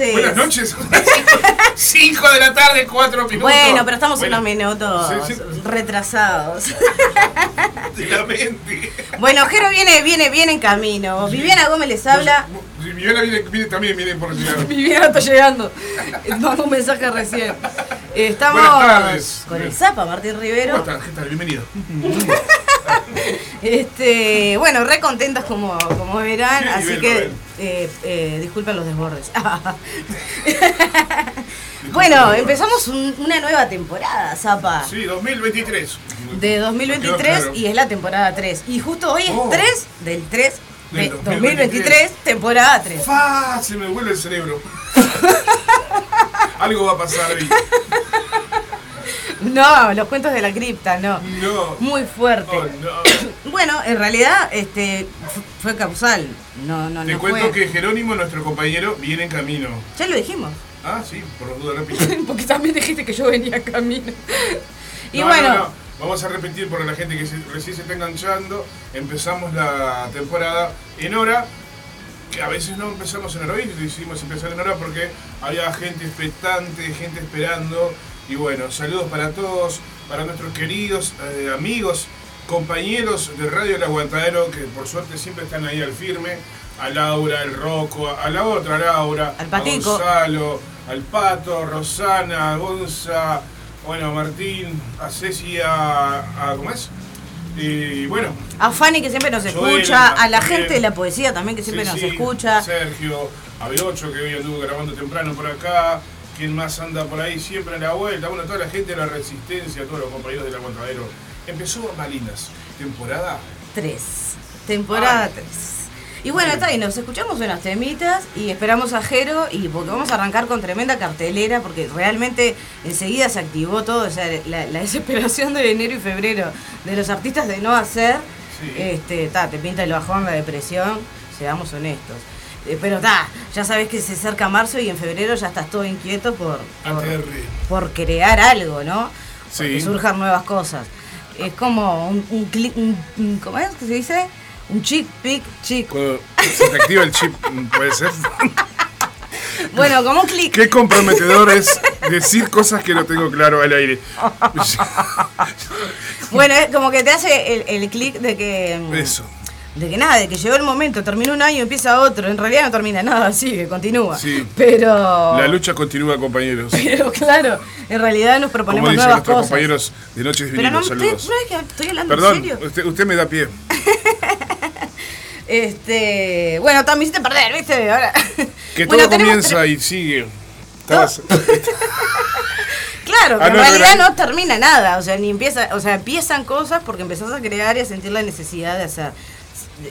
Entonces. Buenas noches. 5 de la tarde, 4 minutos. Bueno, pero estamos Bueno, unos minutos Sí, sí. retrasados. De la mente. bueno, Jero viene, viene, viene en camino. Viviana Gómez les habla. Viviana viene, viene- también viene por llegar. Viviana está llegando. Mandó un mensaje recién. Estamos tardes. con el Zapa, Martín ¿Cómo Rivero. están? ¿Qué tal? Bienvenido. Este, bueno, re contentas como, como verán, así que. Eh, eh, disculpen los desbordes. bueno, empezamos un- una nueva temporada, Zapa. Sí, 2023. de Quedó 2023 claro. y es la temporada 3. Y justo hoy es Oh. 3 del 3 de Del 2023, 2023, temporada 3. ¡Fa! Se me vuelve el cerebro. Algo va a pasar ahí. No, los cuentos de la cripta, no. No. Muy fuerte. Oh, no. Bueno, en realidad este fue causal. No, no, Te no cuento fue. que Jerónimo, nuestro compañero, viene en camino. Ya lo dijimos. Ah, sí, por las dudas repito. Porque también dijiste que yo venía camino. Y No, bueno, no, no. Vamos a repetir para la gente que se- recién se está enganchando. Empezamos la temporada en hora. Que a veces no empezamos en hora y decidimos empezar en hora porque había gente expectante, gente esperando. Y bueno, saludos para todos, para nuestros queridos eh, amigos, compañeros de Radio El Aguantadero, que por suerte siempre están ahí al firme. A Laura, el Rocco, a la otra Laura, Al a. Gonzalo, al Pato, Rosana, Gonza, bueno, a Martín, a Ceci, a, a- ¿cómo es? Y bueno, a Fanny que siempre nos Joel, escucha, a la también. gente de la poesía también que siempre nos escucha. Sergio, a B8 que hoy anduvo grabando temprano por acá, quién más anda por ahí siempre en la vuelta, bueno, toda la gente de la Resistencia, todos los compañeros del aguantadero. Empezó Malinas, temporada 3. Temporada Ay. 3. Y bueno, está ahí, nos escuchamos unas temitas y esperamos a Jero y porque vamos a arrancar con tremenda cartelera porque realmente enseguida se activó todo, o sea, la, la desesperación de enero y febrero de los artistas de no hacer, Sí. este, ta, te pinta el bajón, la depresión, seamos honestos. Eh, pero está, ya sabes que se acerca marzo y en febrero ya estás todo inquieto por, por, crear algo, ¿no? Porque Sí. surjan nuevas cosas. Es como un, un, un- un- ¿cómo es que se dice? Un chick, pick, chick. Cuando se te activa el chip, puede ser. Bueno, como un clic. Qué comprometedor es decir cosas que no tengo claro al aire. Bueno, es como que te hace el, el clic de que. mm, Eso. De que nada, de que llegó el momento, terminó un año, empieza otro. En realidad no termina nada, sigue, continúa. Sí. Pero. La lucha continúa, compañeros. Pero claro, en realidad nos Como proponemos dicen nuevas nuestros cosas. compañeros de Noches Pero no, usted- saludos. no es que estoy hablando en serio. usted, usted me da pie. Este, bueno, también hiciste perder, ¿viste? Ahora. Que todo comienza y sigue. Claro, que Ah, en no, realidad no. no, termina nada, o sea, ni empieza, o sea, empiezan cosas porque empezás a crear y a sentir la necesidad de hacer,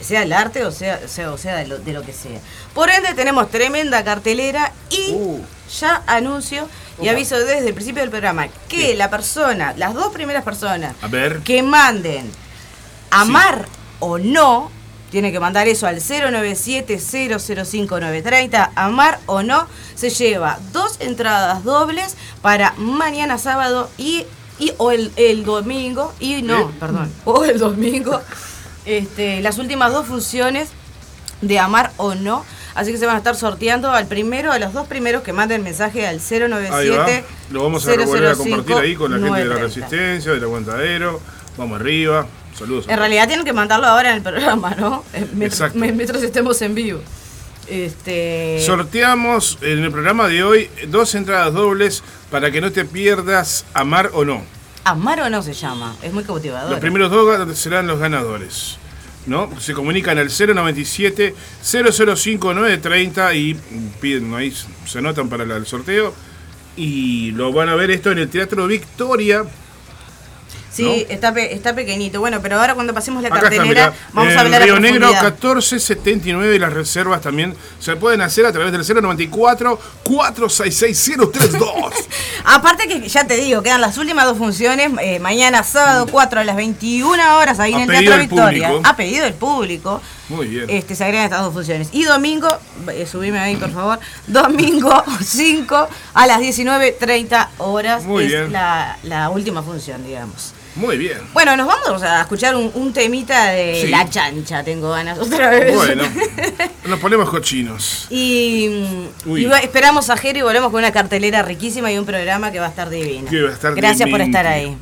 sea el arte o sea, o sea, o sea de, lo, de lo que sea. Por ende tenemos tremenda cartelera y Uh. ya anuncio y aviso desde el principio del programa que la persona, las dos primeras personas A ver. que manden amar o no, tiene que mandar eso al 097-005-930, amar o no, se lleva dos entradas dobles para mañana sábado y, y o el, el domingo, y no, ¿Eh? perdón, o el domingo, este, las últimas dos funciones de amar o no. Así que se van a estar sorteando al primero, a los dos primeros que manden mensaje al Ahí va. 097 Lo vamos a volver a 005 compartir ahí con la gente de la 930. Resistencia, del Aguantadero. Vamos arriba. Saludos. En realidad tienen que mandarlo ahora en el programa, ¿no? Eh, Exacto. Mientras estemos en vivo. Este. Sorteamos en el programa de hoy dos entradas dobles para que no te pierdas Amar o no. Amar o no se llama. Es muy cautivador. Los primeros dos serán los ganadores. ¿no? Se comunican al 097 005 930 y piden ahí, se anotan para el sorteo. Y lo van a ver esto en el Teatro Victoria. Sí, ¿no? está, pe- está pequeñito. Bueno, pero ahora cuando pasemos la Acá cartelera, vamos en a hablar Río a Negro profundidad. 1479 y las reservas también se pueden hacer a través del 094 466 032. Aparte que ya te digo, quedan las últimas dos funciones, eh, mañana sábado 4 a las 21 horas ahí A en el Teatro Victoria. Ha pedido el público. Muy bien. Este, se agregan estas dos funciones. Y domingo, eh, subime ahí por favor, domingo 5 a las 19.30 horas Muy es bien. La, la última función, digamos. Muy bien. Bueno, nos vamos a escuchar un, un temita de Sí. La Chancha, tengo ganas otra vez. Bueno, Nos ponemos cochinos. Y, esperamos a Jero y volvemos con una cartelera riquísima y un programa que va a estar divino. Que va a estar Gracias por estar ahí.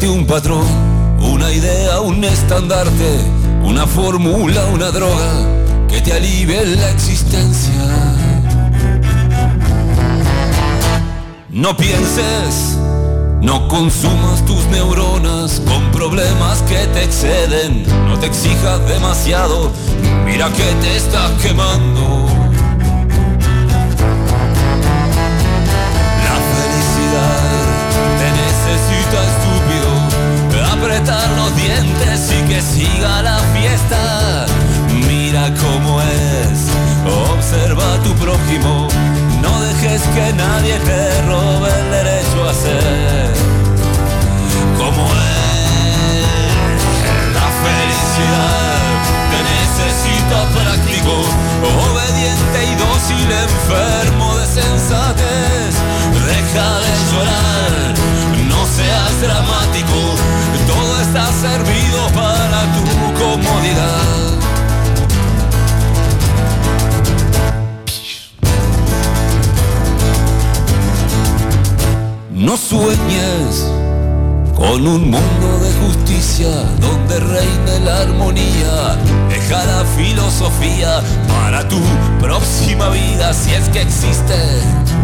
Un patrón, una idea, un estandarte, una fórmula, una droga que te alivie la existencia. No pienses, no consumas tus neuronas con problemas que te exceden, no te exijas demasiado, mira que te estás quemando. La felicidad te necesita estúpido, apretar los dientes y que siga la fiesta. Mira cómo es, observa a tu prójimo, no dejes que nadie te robe el derecho a ser como es. La felicidad te necesita práctico, obediente y dócil, enfermo de sensatez. Deja de llorar, no seas dramático, todo está servido para tu comodidad. No sueñes con un mundo de justicia donde reine la armonía. Deja la filosofía para tu próxima vida si es que existe.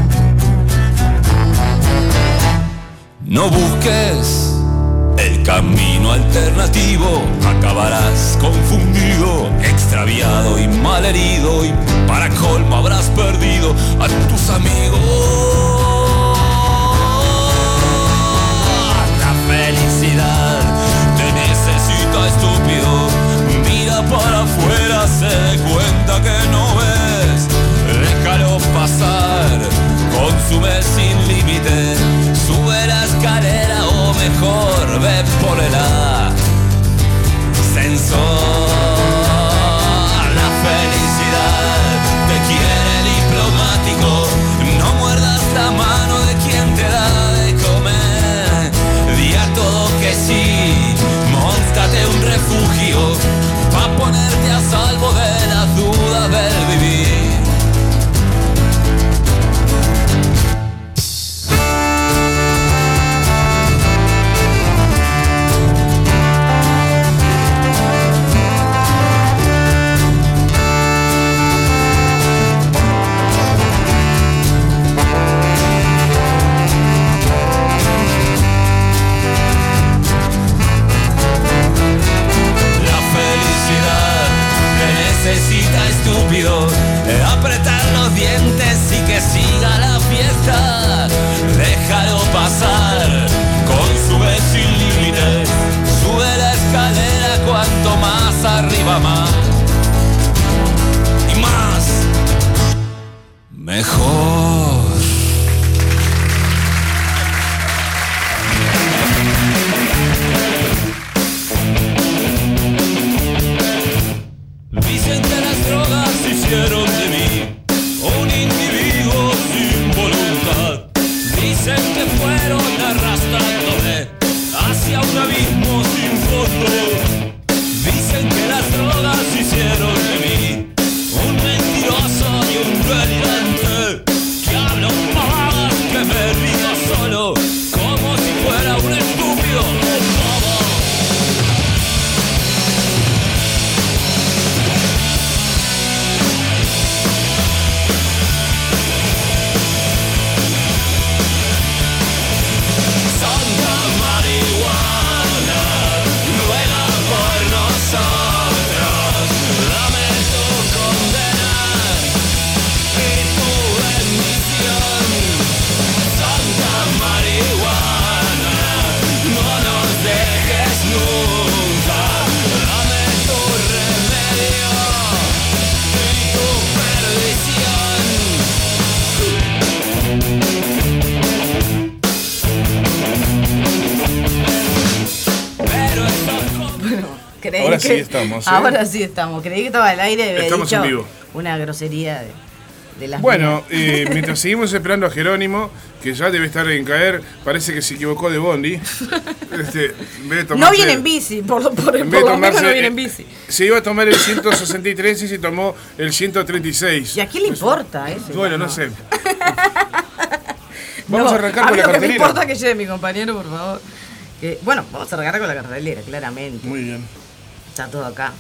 No busques el camino alternativo, acabarás confundido, extraviado y malherido y para colmo habrás perdido a tus amigos. La felicidad te necesita estúpido. Mira para afuera, se cuenta que no ves. Déjalo pasar, consume sin mejor ve por el Pasar, consume sin límites, sube la escalera cuanto más arriba más. Sí estamos, ¿eh? Ahora sí estamos. Creí que estaba al aire había Estamos dicho en vivo. una grosería de, de las Bueno, eh, mientras seguimos esperando a Jerónimo, que ya debe estar en caer, parece que se equivocó de Bondi. Este, de No tomarse- viene en bici, por, por, por lo menos tomarse, no viene en bici. Se iba a tomar el 163 y se tomó el 136. ¿Y a quién le importa eso? Bueno, no sé. Vamos a arrancar a con la me cartelera. importa que lleve mi compañero, por favor. Que- bueno, vamos a arrancar con la cartelera, claramente. Muy bien. Está todo acá.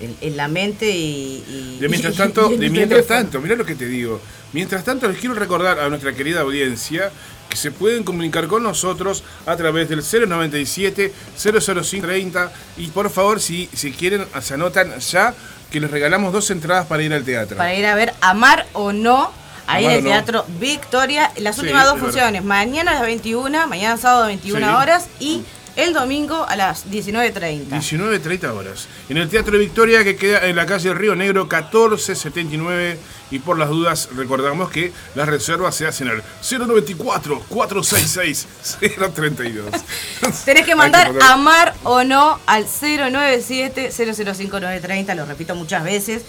En, en la mente y. y- mientras tanto, y de mientras tanto, mirá lo que te digo. Mientras tanto, les quiero recordar a nuestra querida audiencia que se pueden comunicar con nosotros a través del 097 00530 y por favor, si, si quieren, se anotan ya que les regalamos dos entradas para ir al teatro. Para ir a ver Amar o No, ahí en el No. Teatro Victoria. Las Sí, últimas dos funciones, mañana a las 21, mañana sábado a 21 Sí. horas y el domingo a las 19.30. 19.30 horas. En el Teatro de Victoria, que queda en la calle Río Negro 1479. Y por las dudas, recordamos que las reservas se hacen al 094-466-032. Tenés que mandar poner- amar o no al 097-005930, lo repito muchas veces.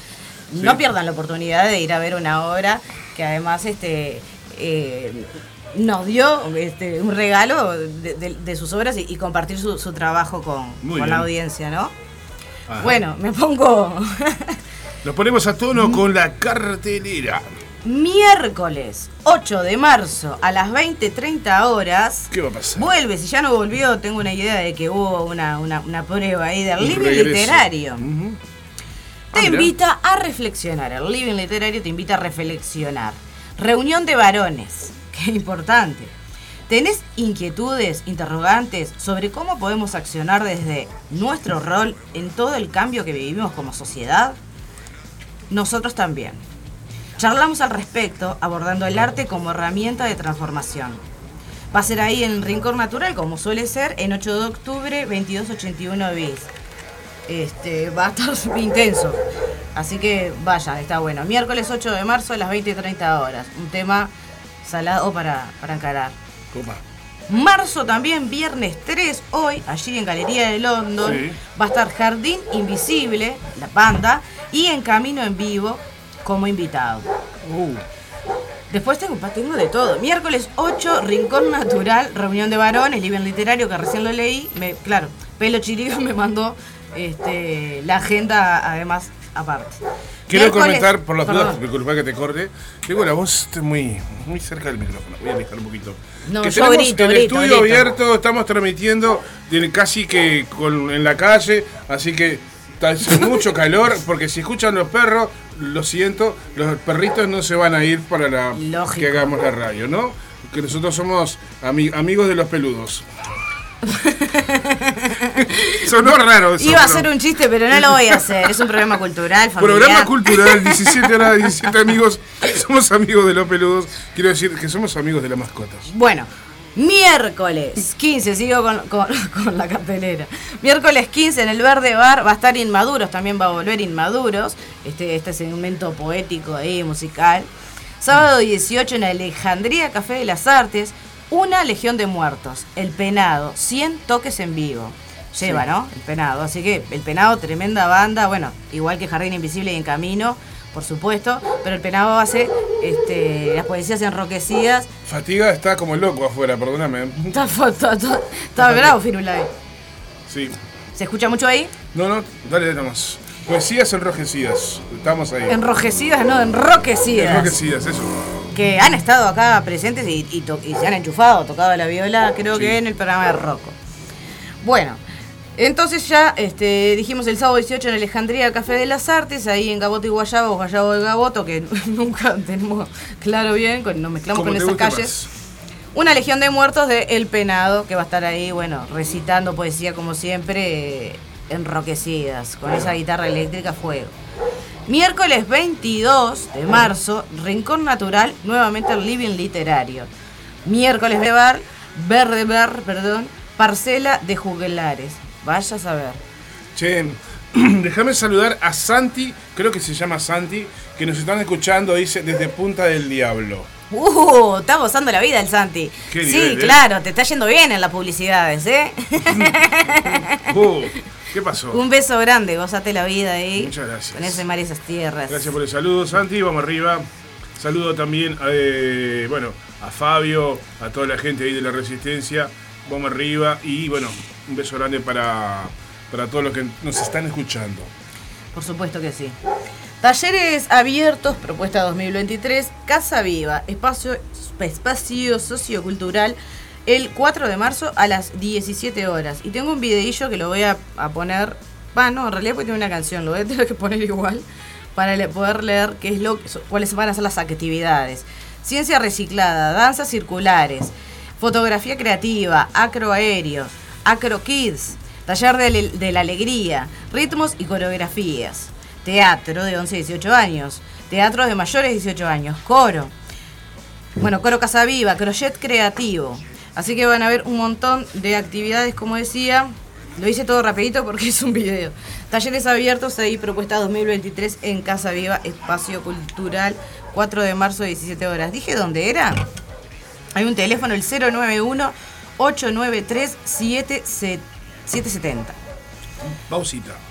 No Sí. pierdan la oportunidad de ir a ver una obra que además este eh, nos dio este, un regalo de, de- de sus obras y, y compartir su, su trabajo con, la audiencia, ¿no? Ajá. Bueno, me pongo Nos ponemos a tono con la cartelera. miércoles 8 de marzo a las 20.30 horas. ¿Qué va a pasar? Vuelve, si ya no volvió, tengo una idea de que hubo una, una, una prueba ahí del living literario. Te Ah, mirá. invita a reflexionar. El living literario te invita a reflexionar. Reunión de varones. Qué importante. ¿Tenés inquietudes, interrogantes sobre cómo podemos accionar desde nuestro rol en todo el cambio que vivimos como sociedad? Nosotros también. Charlamos al respecto abordando el arte como herramienta de transformación. Va a ser ahí en Rincón Natural, como suele ser, en 8 de octubre, 2281 bis. Este, va a estar intenso. Así que vaya, está bueno. Miércoles 8 de marzo a las 20 y 30 horas. Un tema salado para, para encarar. Copa. Marzo también, viernes 3, hoy, allí en Galería de London, Sí. va a estar Jardín Invisible, la banda, y En Camino en Vivo como invitado. Uh, Después tengo, tengo de todo. Miércoles 8, Rincón Natural, reunión de varones, living literario, que recién lo leí. Me, claro, Pelo Chirigo me mandó este, la agenda, además, aparte. Quiero comentar, por las dudas, disculpa que te corte, tengo la voz este, muy, muy cerca del micrófono, voy a alejar un poquito. No, que tenemos grito, el grito, estudio grito. abierto, estamos transmitiendo casi que con, en la calle, así que hace mucho calor, porque si escuchan los perros, lo siento, los perritos no se van a ir para la Lógico. que hagamos la radio, ¿no? Que nosotros somos ami- amigos de los peludos. Sonó raro eso. Iba a ser un chiste, pero no lo voy a hacer. Es un programa cultural, familiar. Programa cultural, 17 horas, 17 amigos. Somos amigos de los peludos. Quiero decir que somos amigos de las mascotas. Bueno, miércoles 15, sigo con, con- con la cartelera. Miércoles 15 en el Verde Bar va a estar Inmaduros, también va a volver Inmaduros, este, este segmento poético ahí, musical. Sábado 18 en Alejandría Café de las Artes, una Legión de Muertos, El Penado, 100 toques en vivo. Lleva, Sí. ¿no? El Penado. Así que el Penado, tremenda banda, bueno, igual que Jardín Invisible y En Camino, por supuesto, pero el Penado va a ser este, las poesías enroquecidas Fatiga está como loco afuera, perdóname. Está, está, está, está bravo, Firulai. Sí. ¿Se escucha mucho ahí? No, no, dale, dale más. Poesías enrojecidas. Estamos ahí. Enrojecidas, no, enroquecidas. Enrojecidas, eso. Que han estado acá presentes y, y to- y se han enchufado, tocado la viola, creo Sí. que en el programa de Rocco. Bueno, entonces ya este, dijimos el sábado 18 en Alejandría Café de las Artes, ahí en Gaboto y Guayabo, Guayabo de Gaboto, que nunca tenemos claro bien, nos mezclamos con esas calles. más. Una legión de muertos de El Penado, que va a estar ahí, bueno, recitando poesía como siempre, eh, enroquecidas, con esa guitarra eléctrica a fuego. Miércoles 22 de marzo, Rincón Natural, nuevamente el Living Literario. Miércoles de bar, Verde Bar, perdón, Parcela de Juglares. Vaya a saber. Che, déjame saludar a Santi, creo que se llama Santi, que nos están escuchando, dice, desde Punta del Diablo. Uh, está gozando la vida el Santi. Qué sí, nivel, ¿eh? claro, te está yendo bien en las publicidades, ¿eh? Uh, ¿Qué pasó? Un beso grande, gozate la vida ahí. Muchas gracias. Con ese mar y esas tierras. Gracias por el saludo, Santi. Vamos arriba. Saludo también eh, bueno, a Fabio, a toda la gente ahí de la Resistencia. Vamos arriba. Y bueno, un beso grande para, para todos los que nos están escuchando. Por supuesto que sí. Talleres abiertos, propuesta 2023, Casa Viva, espacio, espacio sociocultural, el 4 de marzo a las 17 horas. Y tengo un videillo que lo voy a, a poner, bueno, en realidad porque tiene una canción, lo voy a tener que poner igual, para poder leer qué es lo, cuáles van a ser las actividades. Ciencia reciclada, danzas circulares, fotografía creativa, acroaéreo, acro kids, taller de, la alegría, ritmos y coreografías, teatro de 11 a 18 años, teatro de mayores de 18 años, coro, bueno, Coro Casa Viva, crochet creativo. Así que van a ver un montón de actividades, como decía. Lo hice todo rapidito porque es un video. Talleres abiertos ahí, propuesta 2023 en Casa Viva, Espacio Cultural, 4 de marzo, 17 horas. ¿Dije dónde era? Hay un teléfono, el 091-893-770. Pausita.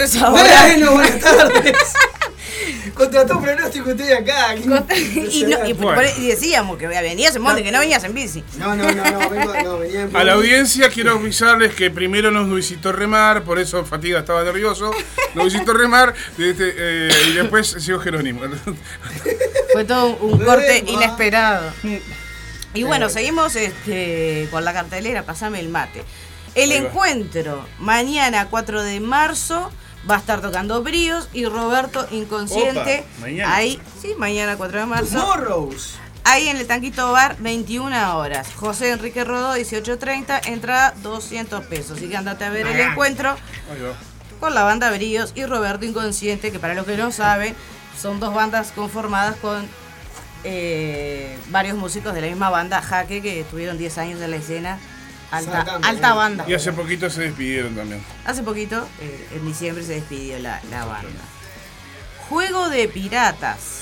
Bueno, entonces ahora... Bueno, buenas tardes. Contra todo pronóstico estoy acá. y, no- y, Bueno. por- y decíamos que venías en monte, que no venías en bici. No, no, no, no, vengo, no, venía en A la audiencia quiero avisarles que primero nos visitó Remar, por eso Fatiga estaba nervioso. Nos visitó Remar este, eh, y después llegó Jerónimo. Fue todo un corte Rema. inesperado. Y bueno, seguimos este, con la cartelera, pasame el mate. El Ahí va. encuentro, mañana 4 de marzo, va a estar tocando Bríos y Roberto Inconsciente. Opa, mañana. Ahí, sí, mañana 4 de marzo. Morrows. Ahí en el Tanquito Bar, 21 horas. José Enrique Rodó, 18.30, entrada 200 pesos. Así que andate a ver el encuentro con la banda Bríos y Roberto Inconsciente, que para los que no saben, son dos bandas conformadas con eh, varios músicos de la misma banda, Jaque, que estuvieron 10 años en la escena. Alta, Saltando, alta banda. Y hace poquito se despidieron también. Hace poquito, eh, en diciembre, se despidió la, la banda. Juego de Piratas.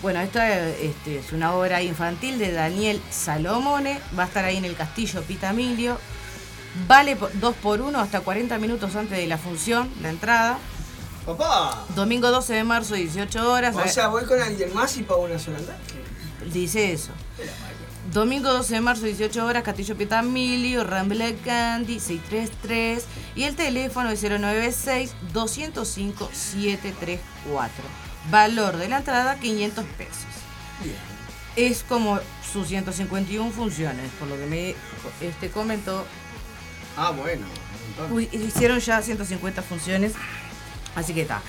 Bueno, esta eh, este, es una obra infantil de Daniel Salomone. Va a estar ahí en el Castillo Pitamilio. Vale 2 por 1 hasta 40 minutos antes de la función, la entrada. Papá. Domingo 12 de marzo, 18 horas. O sea, voy con alguien más y pago una sola entrada. Dice eso. Domingo 12 de marzo, 18 horas, Castillo Pietamilio, Rambla Candy, 633 y el teléfono es 096-205-734. Valor de la entrada, 500 pesos. Es como sus 151 funciones, por lo que me este, comentó. Ah, bueno. Uy, hicieron ya 150 funciones, así que está.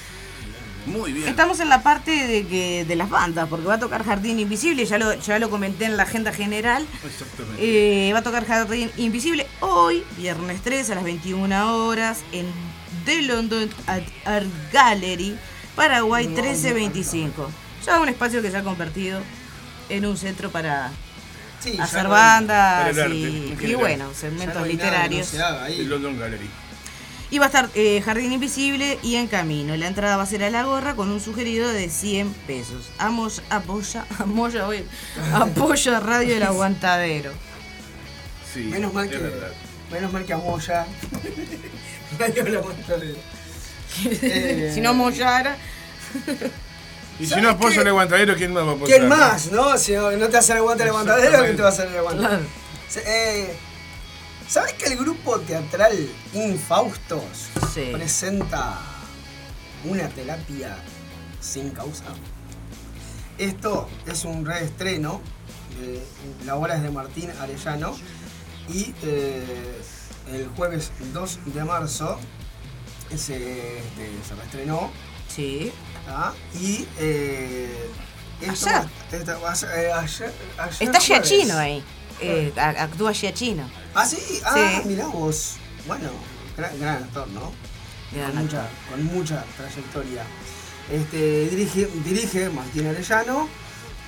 Muy bien. Estamos en la parte de, que, de las bandas, porque va a tocar Jardín Invisible, ya lo, ya lo comenté en la agenda general. Exactamente. Eh, va a tocar Jardín Invisible hoy, viernes 3 a las 21 horas, en The London Art Gallery, Paraguay 1325. Ya un espacio que se ha convertido en un centro para Sí, hacer no- bandas y, bueno, ya segmentos no hay nada que no literarios. se haga ahí. El London Gallery. Y va a estar eh, Jardín Invisible y En Camino. La entrada va a ser a la gorra con un sugerido de 100 pesos. Amos, apoya, amoya, oye, apoya Radio El Aguantadero. Sí, Menos mal es que. verdad. Menos mal que Amoya. Más tarde. Eh, Si no mollara, Y si ¿Sabes no apoya el aguantadero, ¿quién más va a apoyar? ¿Quién más, no? Si no no te hace el aguante el aguantadero, ¿quién te va a hacer el? Claro. Se- eh, ¿Sabes que el grupo teatral Infaustos Sí. presenta una terapia sin causa? Esto es un reestreno, de, la obra es de Martín Arellano y eh, el jueves 2 de marzo se, este, se reestrenó sí. y eh, esto Ayer. esta eh, ayer- ayer Está. Giachino ahí. Eh, actúa Giachino. Ah, sí, ah, Sí. mirá vos. Bueno, gran, gran actor, ¿no? Gran con, mucha, con mucha trayectoria. Este, dirige, dirige Martín Arellano,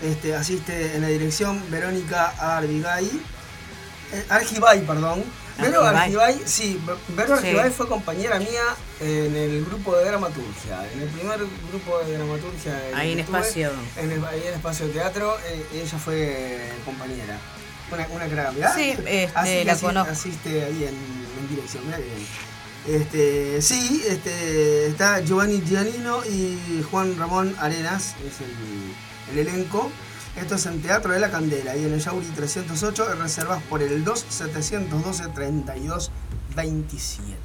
este, asiste en la dirección Verónica Argibay, eh, Argibay, perdón. Vero Argibay. Sí, Vero Sí. Argibay fue compañera mía en el grupo de dramaturgia, en el primer grupo de dramaturgia. en Ahí en estuve, Espacio. En el, ahí en Espacio Teatro, eh, ella fue compañera. Una, una crack, ¿verdad? Sí, este, Así la así- conozco. Asiste ahí en, en dirección, que bien. Este, sí, este, está Giovanni Giannino y Juan Ramón Arenas, es el, el elenco. Esto es en Teatro de la Candela y en el Yauri 308, reservas por el 2 712 32 27.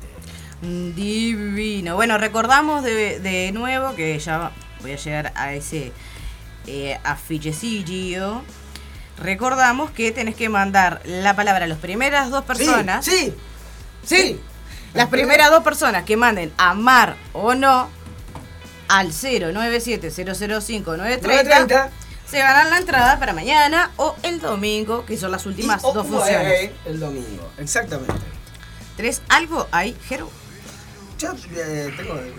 Mm, Divino. Bueno, recordamos de, de nuevo que ya voy a llegar a ese eh, afichecillo. Recordamos que tenés que mandar la palabra a las primeras dos personas. Sí, sí, sí. Las primeras dos personas que manden amar o no al 097-005-930 930. se ganan la entrada para mañana o el domingo, que son las últimas Y dos funciones. eh, El domingo, exactamente. ¿Tres algo ahí, Jero? Yo eh, tengo, eh,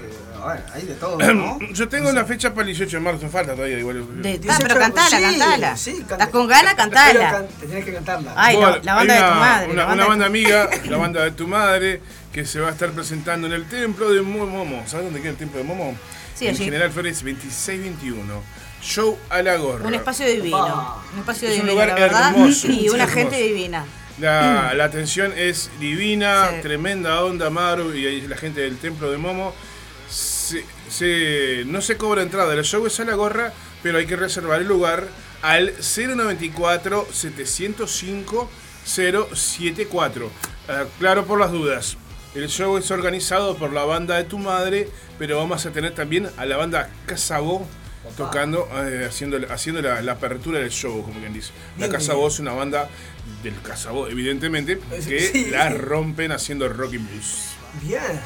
a ver, hay de todo, ¿no? Yo tengo la fecha para el 18 de marzo, falta todavía igual. De- ah, 18, pero cantala, sí, cantala. sí, canta- Estás con ganas, cantala. can- tenés que cantarla. Ay, la- banda hay de tu una- madre, Una, la banda una amiga, la banda de tu madre, que se va a estar presentando en el templo de Momo. ¿Sabes dónde queda el templo de Momo? Sí, en allí. General Flores 2621. Show a la gorra. Un espacio divino. Un espacio Es un divino, lugar la verdad. hermoso, y una hermoso. gente divina. La, la atención es divina, Sí. tremenda onda, Maru y ahí la gente del templo de Momo. Se- se- no se cobra entrada, el show es a la gorra, pero hay que reservar el lugar al 094 705 074. Ah, claro por las dudas. El show es organizado por la banda de tu madre, pero vamos a tener también a la banda Casabó tocando, eh, haciendo, haciendo la, la apertura del show, como quien dice. La. Casabó es una banda del Casabó, evidentemente, que Sí. la rompen haciendo rock and blues. Bien.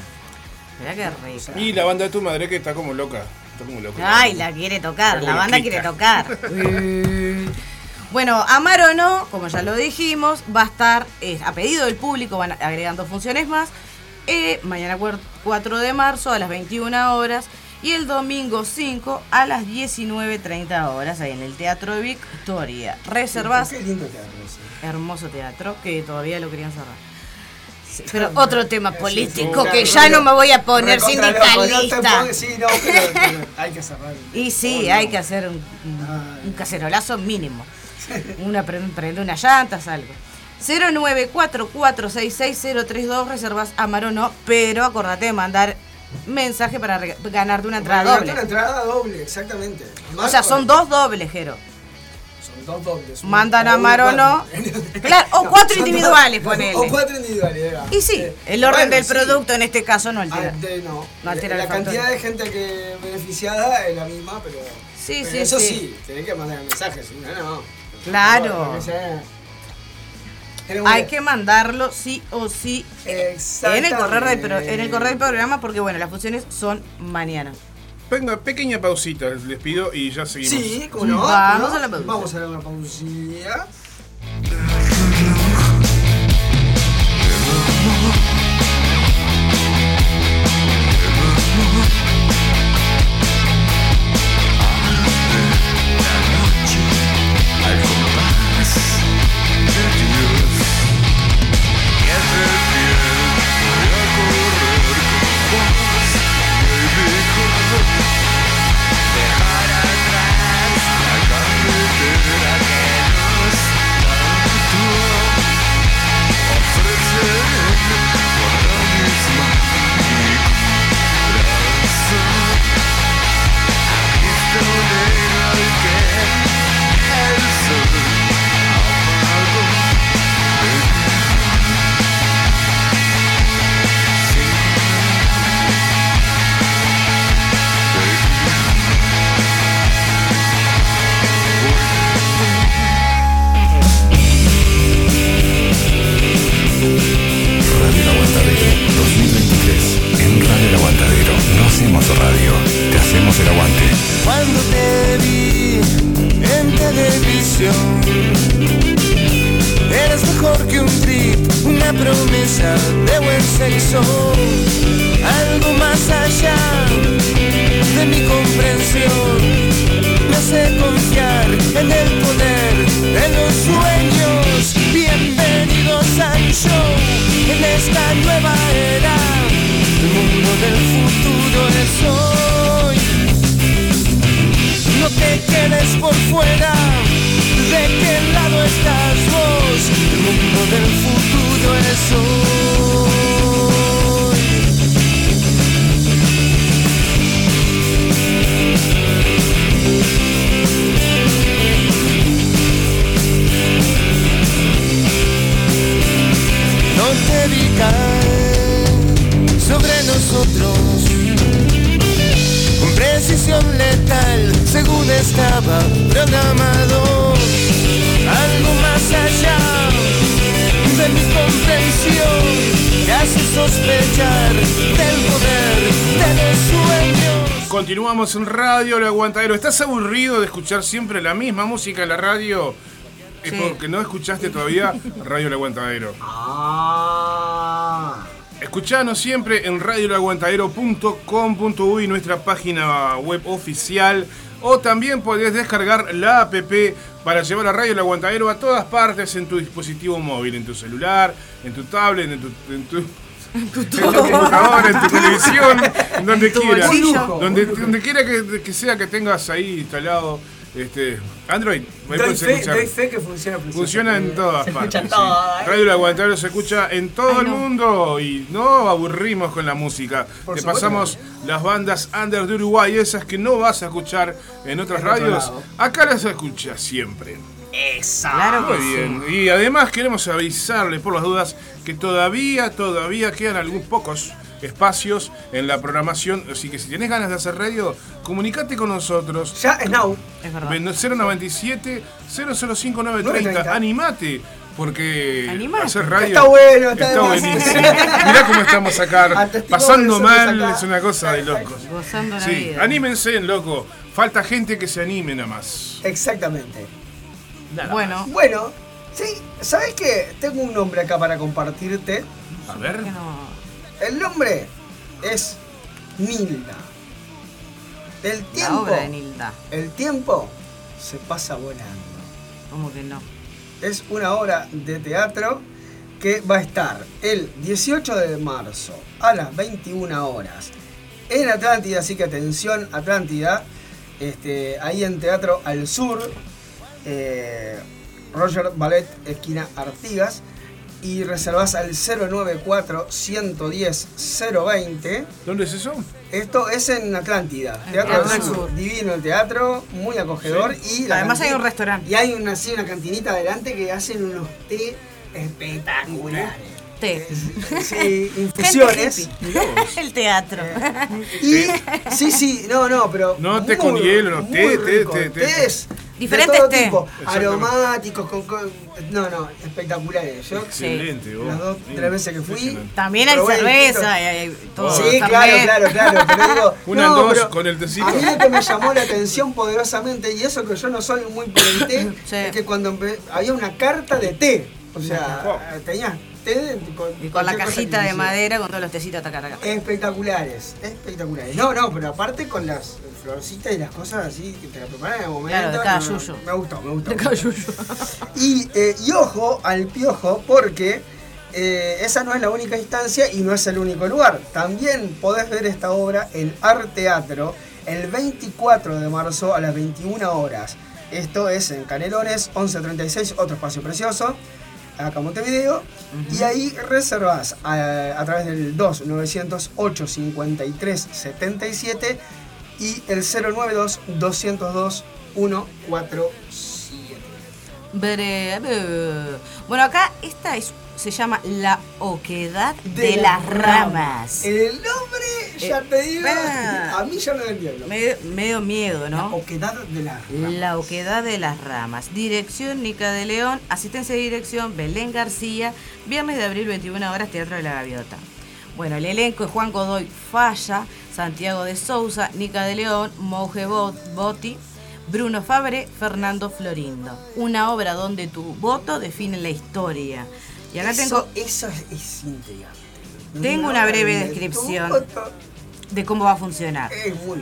Mirá qué rica. Y la banda de tu madre que está como loca. Está como loca. Ay, la quiere tocar, la banda quiere tocar. Bueno, Amar o no, como ya lo dijimos, va a estar eh, a pedido del público, van agregando funciones más. eh, mañana cuer- 4 de marzo a las 21 horas y el domingo 5 a las 19.30 horas ahí en el Teatro Victoria. Reservas, Qué lindo teatro ese. hermoso teatro que todavía lo querían cerrar. Sí, Pero otro tema político que ya no me voy a poner sindicalista. hay que cerrar. Y sí, Oh, hay que hacer un, un- Ay. un cacerolazo mínimo. Una pre- prende unas llantas, algo. 0944666032 reservas a Marono, pero acordate de mandar mensaje para ganarte una entrada Para doble. Una entrada doble, exactamente. O sea, son dos dobles, Jero. Son dos dobles. Mandan a o Marono. cuatro. Claro, o cuatro individuales, dos- ponele. O cuatro individuales. era. Y sí, Eh, el orden bueno, del sí. producto en este caso no Ah, altera. de- no. No altera la cantidad de gente que beneficiada es la misma, pero. Sí, pero sí, eso sí. sí. tenés que mandar el mensaje, si no, no. Claro. Hay que mandarlo sí o sí en el correo del, en el correo del programa porque bueno, las funciones son mañana. Venga, pequeña pausita, les pido y ya seguimos. Sí, como no. Vamos ¿cómo no? a la pausa. Vamos a dar una pausilla. Aguantadero. ¿Estás aburrido de escuchar siempre la misma música en la radio? Es Sí. porque no escuchaste todavía Radio El Aguantadero. Ah. Escuchanos siempre en radioelaguantadero.com.uy, nuestra página web oficial. O también podés descargar la app para llevar a Radio El Aguantadero a todas partes en tu dispositivo móvil, en tu celular, en tu tablet, en tu, en tu, en tu computadora, en tu televisión, en donde En bolsillo. Donde, donde quiera que, que sea que tengas ahí instalado este Android. Doy puedes fe, doy fe que funciona. Funciona en todas Se partes. escucha sí. todo, ¿eh? Radio El Aguantadero se escucha en todo Ay, el no. mundo y no aburrimos con la música. Por Te supuesto. pasamos las bandas under de Uruguay, esas que no vas a escuchar en otras En radios. Acá las escuchas siempre. Esa. Claro Muy bien. sí. Y además queremos avisarles por las dudas que todavía, todavía quedan algunos pocos espacios en la programación. Así que si tenés ganas de hacer radio, comunicate con nosotros. Ya es now. Es verdad. 097 005 930. 930. Animate. Porque Animate. hacer radio Está bueno, está más. buenísimo. Mirá cómo estamos acá. Pasando mal acá. es una cosa de locos. Gozando la Sí, vida. anímense, loco. Falta gente que se anime nada más. Exactamente. Nada Bueno, Bueno, sí, ¿sabes qué? Tengo un nombre acá para compartirte. A ver. El nombre es Nilda. El La tiempo, obra de Nilda. el tiempo se pasa volando. ¿Cómo que no? Es una obra de teatro que va a estar el 18 de marzo a las 21 horas en Atlántida, así que atención Atlántida, este, ahí en Teatro al Sur, eh, Roger Ballet, esquina Artigas, y reservas al 094 110 020. ¿Dónde es eso? Esto es en Atlántida, En Teatro del Sur. Sur. Divino el teatro, muy acogedor. Y la Además hay cantina- un restaurante. Y hay una, sí, una cantinita adelante que hacen unos té espectaculares. Té. Sí, infusiones. El teatro. Y sí, sí, no, no, pero. No, té con hielo, no, té, té, té, té. Diferentes de todo té. tipo, aromáticos, con, con- No, no, espectaculares. Yo, Excelente, vos. las dos, tres veces que fui. También hay cerveza, hay todo. Sí, claro, también. claro, claro. Pero digo, Una no, dos pero con el tecito. A mí lo que me llamó la atención poderosamente, y eso que yo no soy muy por el té, Sí. es que cuando había una carta de té. O sea, tenías té con, Y con la cajita de madera con todos los tecitos taca, taca. Espectaculares, espectaculares. No, no, pero aparte con las florcitas y las cosas así que te la preparan en el momento. Claro, de cada no, no, yuyo. Me gustó, me gustó. De. Y, eh, y ojo al piojo porque eh, esa no es la única instancia y no es el único lugar. También podés ver esta obra en Art Teatro el 24 de marzo a las 21 horas. Esto es en Canelones 1136, otro espacio precioso, acá en Montevideo. Y ahí reservas a, a través del 2908 53 77 y el 092 202 147. Breve. Bueno, acá esta es, se llama La Oquedad de, de las ramas. El nombre, ya Eh, te digo, ah. a mí ya me entiendo. Medio, medio miedo, La ¿no? oquedad de las ramas. La Oquedad de las Ramas. Dirección Nica de León. Asistencia de dirección Belén García. Viernes de abril, 21 horas, Teatro de la Gaviota. Bueno, el elenco es Juan Godoy Falla, Santiago de Souza, Nica de León, Mouge Bo- Botti, Bruno Fabre, Fernando Florindo. Una obra donde tu voto define la historia. Y acá eso, tengo eso es, es intrigante. Tengo una breve de descripción. de cómo va a funcionar. Es loco.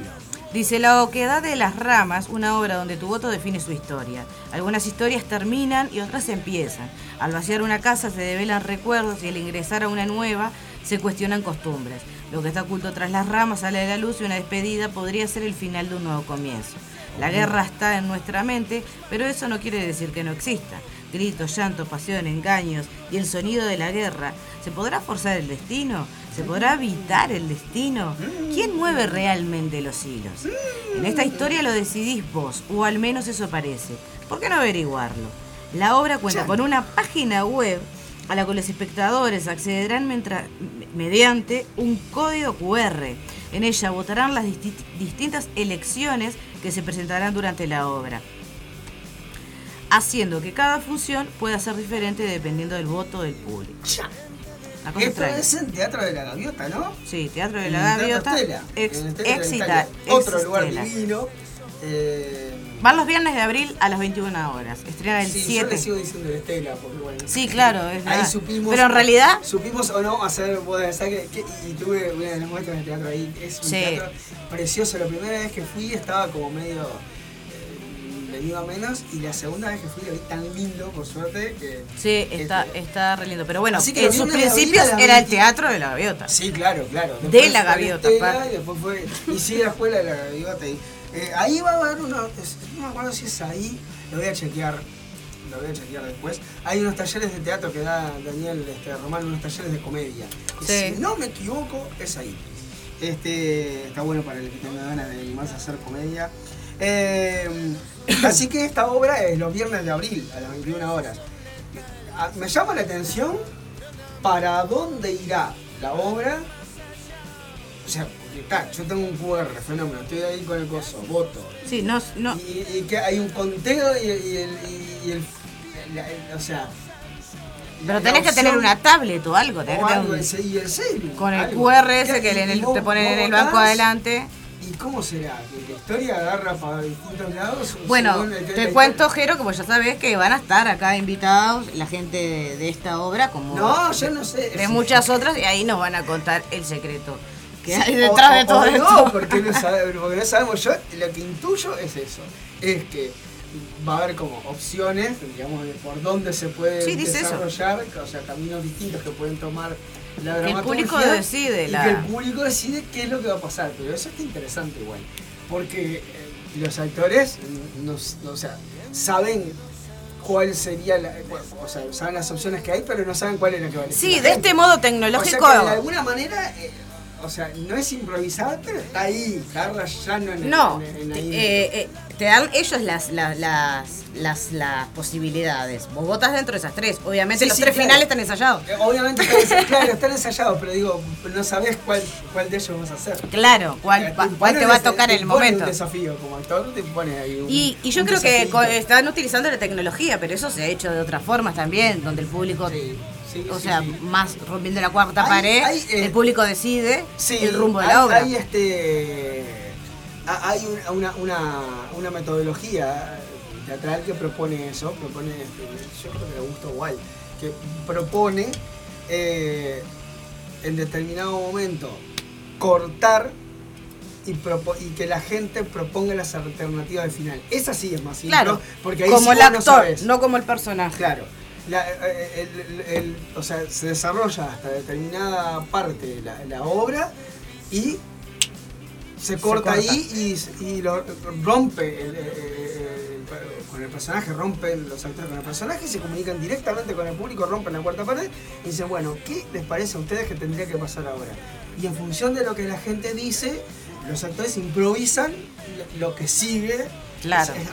Dice La Oquedad de las Ramas, una obra donde tu voto define su historia. Algunas historias terminan y otras empiezan. Al vaciar una casa se develan recuerdos y al ingresar a una nueva se cuestionan costumbres. Lo que está oculto tras las ramas sale a la luz y una despedida podría ser el final de un nuevo comienzo. La guerra está en nuestra mente, pero eso no quiere decir que no exista. Gritos, llanto, pasión, engaños y el sonido de la guerra. ¿Se podrá forzar el destino? ¿Se podrá evitar el destino? ¿Quién mueve realmente los hilos? En esta historia lo decidís vos, o al menos eso parece. ¿Por qué no averiguarlo? La obra cuenta con una página web a la que los espectadores accederán mientras- mediante un código QR. En ella votarán las disti- distintas elecciones que se presentarán durante la obra, haciendo que cada función pueda ser diferente dependiendo del voto del público. Ya. Esto es en Teatro de la Gaviota, ¿no? Sí, Teatro de En la el Gaviota. Estela, Ex, en el de Exita-. Otro lugar divino. Eh, Van los viernes de abril a las 21 horas. Estrena el sí, yo 7. le sigo diciendo Estela, porque bueno. Sí, claro, es Ahí supimos. Pero en realidad, Supimos o no hacer boda de que, y tuve una de las muestras de teatro ahí. Es un Sí. teatro precioso. La primera vez que fui estaba como medio. Menos. Y la segunda vez que fui lo vi tan lindo, por suerte, que. sí, está, este, está re lindo. Pero bueno, Así que en sus principios era el 20. Teatro de la Gaviota. Sí, claro, claro. De la gaviota, Estela. Y después fue. Y sí, la escuela de la gaviota. y, eh, ahí va a haber una. es- no me acuerdo si es ahí. Lo voy a chequear. Lo voy a chequear después. Hay unos talleres de teatro que da Daniel este, Román, unos talleres de comedia. Sí. Si no me equivoco, es ahí. Este, está bueno para el que tenga ganas de animarse a hacer comedia. Eh, así que esta obra es los viernes de abril a las 21 horas. Ah, Me llama la atención para dónde irá la obra. O sea, está, yo tengo un QR, fenómeno, estoy ahí con el coso, voto. Sí, no, no. Y, y que hay un conteo y, y el, y el- la- el- O sea. Pero tenés que tener una tablet o algo. tenés o que tener un- ese- y el celu, con el algo. QR ese que en te ponen en el banco adelante. ¿Y cómo será? ¿Que la historia agarra para distintos lados? Bueno, te cuento? Jero, que pues ya sabes que van a estar acá invitados la gente de, de esta obra, como No, yo no sé. de muchas otras, y ahí nos van a contar el secreto que hay o- detrás de todo o esto. No, porque no, sabe- porque no sabemos. Yo lo que intuyo es eso. Es que va a haber como opciones, digamos, de por dónde se puede Sí, desarrollar, o sea, caminos distintos que pueden tomar la Que el público decide Y la- que el público decide qué es lo que va a pasar. Pero eso está interesante igual. Porque eh, los actores, no, no- o sea, saben cuál sería la. bueno, o sea, saben las opciones que hay, pero no saben cuál es la que va a Sí, de este modo O sea tecnológico. de alguna manera, eh, o sea, no es improvisada, pero está ahí, está rayando en el- No, en, en te, ahí. eh, eh, te dan ellos las, las, las, las, las posibilidades. Vos votas dentro de esas tres. Obviamente Sí, los sí, tres claro. finales están ensayados. Eh, Obviamente, están, claro, están ensayados, pero digo, no sabés cuál, cuál de ellos vas a hacer. Claro, cuál, cuál te va a tocar en el momento. un desafío como actor, te pone ahí un, Y, y yo un creo que desafío. están utilizando la tecnología, pero eso se ha hecho de otras formas también, donde el público, Sí, sí, o sí, sea, sí. más rompiendo la cuarta Hay- pared, hay, eh, el público decide el rumbo de la obra. Hay, este, hay un- una, una, una metodología teatral que propone eso, propone, yo creo que le gusta igual, que propone eh, en determinado momento cortar y, que la gente proponga las alternativas del final. Esa sí es más simple, claro, porque ahí como sí el no actor, no como el personaje. Claro. La- eh, el- el- el- o sea, se desarrolla hasta determinada parte de la, la obra y se corta, corta. ahí y, y lo rompe el- el- el- con el personaje, rompen los actores con el personaje, se comunican directamente con el público, rompen la cuarta pared y dicen, bueno, ¿qué les parece a ustedes que tendría que pasar ahora? Y en función de lo que la gente dice, los actores improvisan lo- lo que sigue. Claro. Es-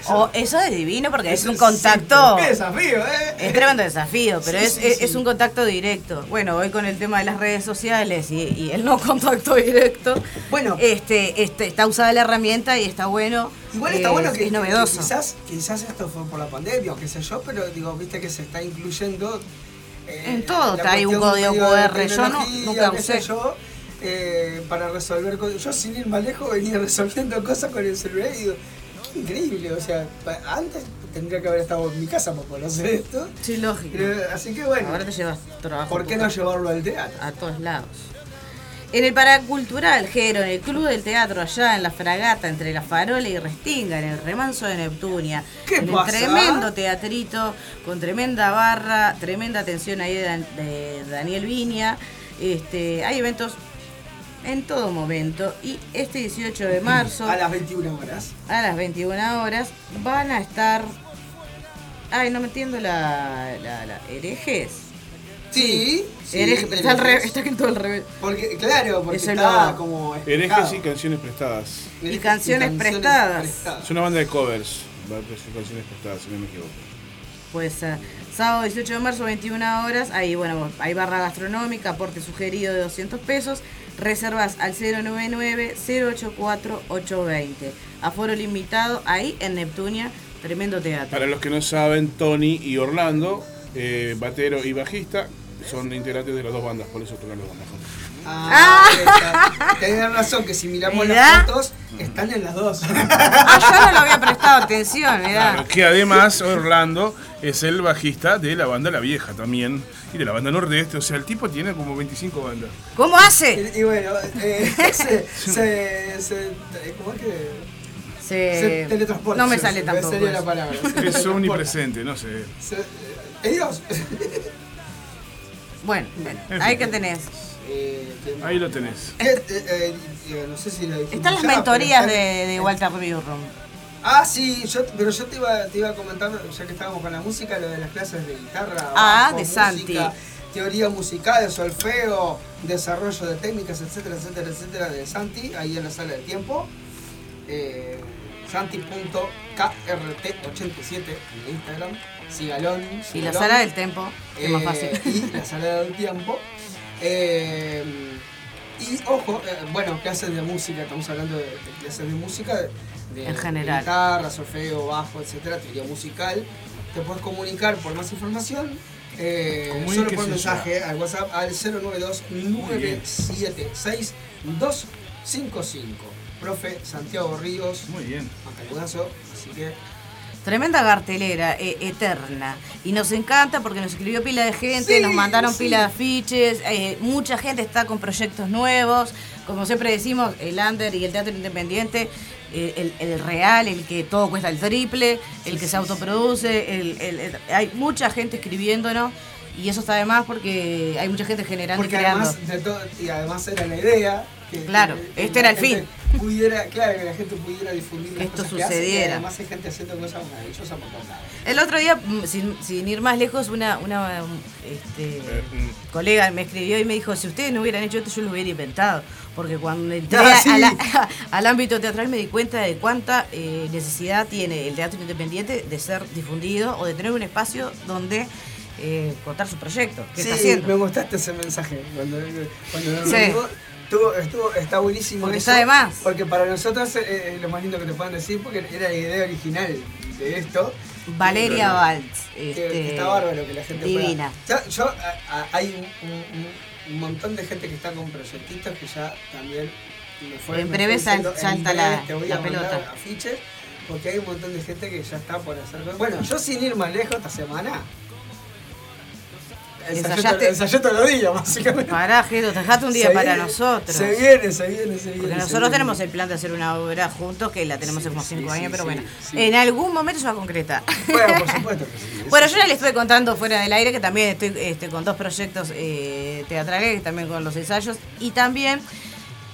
es- oh, O eso es divino porque es, eso un sí, contacto. ¡Qué desafío, eh! Es tremendo desafío, pero Sí, es, sí, es- un contacto directo. Bueno, hoy con el tema de las redes sociales y, y el no contacto directo, Bueno. este, este, está usada la herramienta y está bueno. Igual está es- bueno que, es novedoso. que quizás, quizás esto fue por la pandemia o qué sé yo, pero digo, viste que se está incluyendo. eh, En todo, está ahí un código QR, yo no- nunca usé. yo, eh, para resolver cosas. Yo sin ir más lejos venía resolviendo cosas con el celular y digo, qué increíble, o sea, antes tendría que haber estado en mi casa para conocer esto. Sí, lógico. Pero, así que bueno, Ahora te llevas trabajo. ¿por qué no llevarlo al teatro? a todos lados. En el Paracultural, Jero, en el Club del Teatro, allá en la Fragata, entre La Farola y Restinga, en el Remanso de Neptunia. ¿Qué en pasa? el tremendo teatrito, con tremenda barra, tremenda atención ahí de, de Daniel Viña. Este, hay eventos en todo momento. Y este 18 de marzo, A las 21 horas. a las 21 horas, van a estar. Ay, no me entiendo la. la, la herejes. Sí, sí, Herejes, está, al todo al revés. Porque, claro, porque Eso está lo- como. Herejes y canciones prestadas. Y canciones prestadas. Es una banda de covers. Va a presentar canciones prestadas, si no me equivoco. Pues sábado 18 de marzo, 21 horas. Ahí, bueno, hay barra gastronómica, aporte sugerido de 200 pesos. Reservas al 099-084-820. Aforo limitado ahí en Neptunia. Tremendo teatro. Para los que no saben, Tony y Orlando, eh, batero y bajista, son integrantes de las dos bandas, por eso tocan las bandas juntos. Ah, está. tenés razón que si miramos Mirá. las fotos, están en las dos. Ah, yo no lo había prestado atención, mirá. Claro, que además Orlando es el bajista de la banda La Vieja también y de la banda Nordeste, o sea, el tipo tiene como 25 bandas. ¿Cómo hace? y, y bueno, eh, se, se, se- ¿cómo es que? Se, Se teletransporta. No me sale se- tampoco. Sería la palabra. Es omnipresente, no sé. Se- eh, Dios. Bueno, bueno, En ahí fin. que tenés. Eh, Ahí lo tenés. ¿Qué? Eh, eh, eh, no sé si lo dijimos Están las mentorías de, de Walter Byron. Ah, sí, yo, pero yo te iba, te iba a comentar, ya que estábamos con la música, lo de las clases de guitarra. Ah, bajo, de Santi. música, Teoría musical, de solfeo, desarrollo de técnicas, etcétera, etcétera, etcétera, de Santi, ahí en la sala del tiempo. Eh, Santi.krt87 en Instagram. Sigalón. Y la sala del tempo, que es más Eh, fácil. Y la sala del tiempo. Eh, y ojo, eh, bueno, clases de música, estamos hablando de, de clases de música, de, de- En general. de guitarra, solfeo, bajo, etcétera, teoría musical. Te puedes comunicar por más información. Eh, solo por mensaje al WhatsApp al 092 976 255 profe Santiago Ríos, Muy bien. Macalugazo, así que Tremenda cartelera, eh, eterna. Y nos encanta porque nos escribió pila de gente, Sí, nos mandaron sí. pila de afiches, eh, mucha gente está con proyectos nuevos. Como siempre decimos, el under y el teatro independiente, el, el real, el que todo cuesta el triple, el que se autoproduce, el, el- hay mucha gente escribiéndonos y eso está de más porque hay mucha gente generando porque y creando. además de todo, y además era la idea que, Claro, que este era el fin. Pudiera, claro, que la gente pudiera difundir las Esto cosas que hace, sucediera. además hay gente haciendo cosas maravillosas por todos lados. El otro día, mm, sin, sin ir más lejos, una, una um, este, Eh, mm. colega me escribió y me dijo, si ustedes no hubieran hecho esto, yo lo hubiera inventado. Porque cuando entré Ah, a- sí. a la- al ámbito teatral me di cuenta de cuánta eh, necesidad tiene el teatro independiente de ser difundido o de tener un espacio donde eh, contar su proyecto. ¿Qué sí, está haciendo? me gustaste ese mensaje cuando, cuando Sí. reunimos. Estuvo, estuvo, está buenísimo Porque eso, está de más. Porque para nosotros eh, es lo más lindo que te puedan decir porque era la idea original de esto. Valeria Valls. Este, está bárbaro que la gente Divina. pueda. Yo, a- a- hay un, un- un montón de gente que está con proyectitos que ya también me fue. En breve salta la- te voy la a pelota. afiches porque hay un montón de gente que ya está por hacer. Bueno, yo sin ir más lejos esta semana. Ensayaste- ensayé todos los días, básicamente. Pará, Gedo, dejate un día Se para viene, nosotros. Se viene, se viene, se viene. Porque nosotros viene. tenemos el plan de hacer una obra juntos, que la tenemos Sí, hace como cinco sí, años, pero bueno, en algún momento se va a concretar. Bueno, por supuesto que sí. Bueno, yo ya le estuve contando fuera del aire que también estoy este, con dos proyectos eh, teatrales, también con los ensayos, y también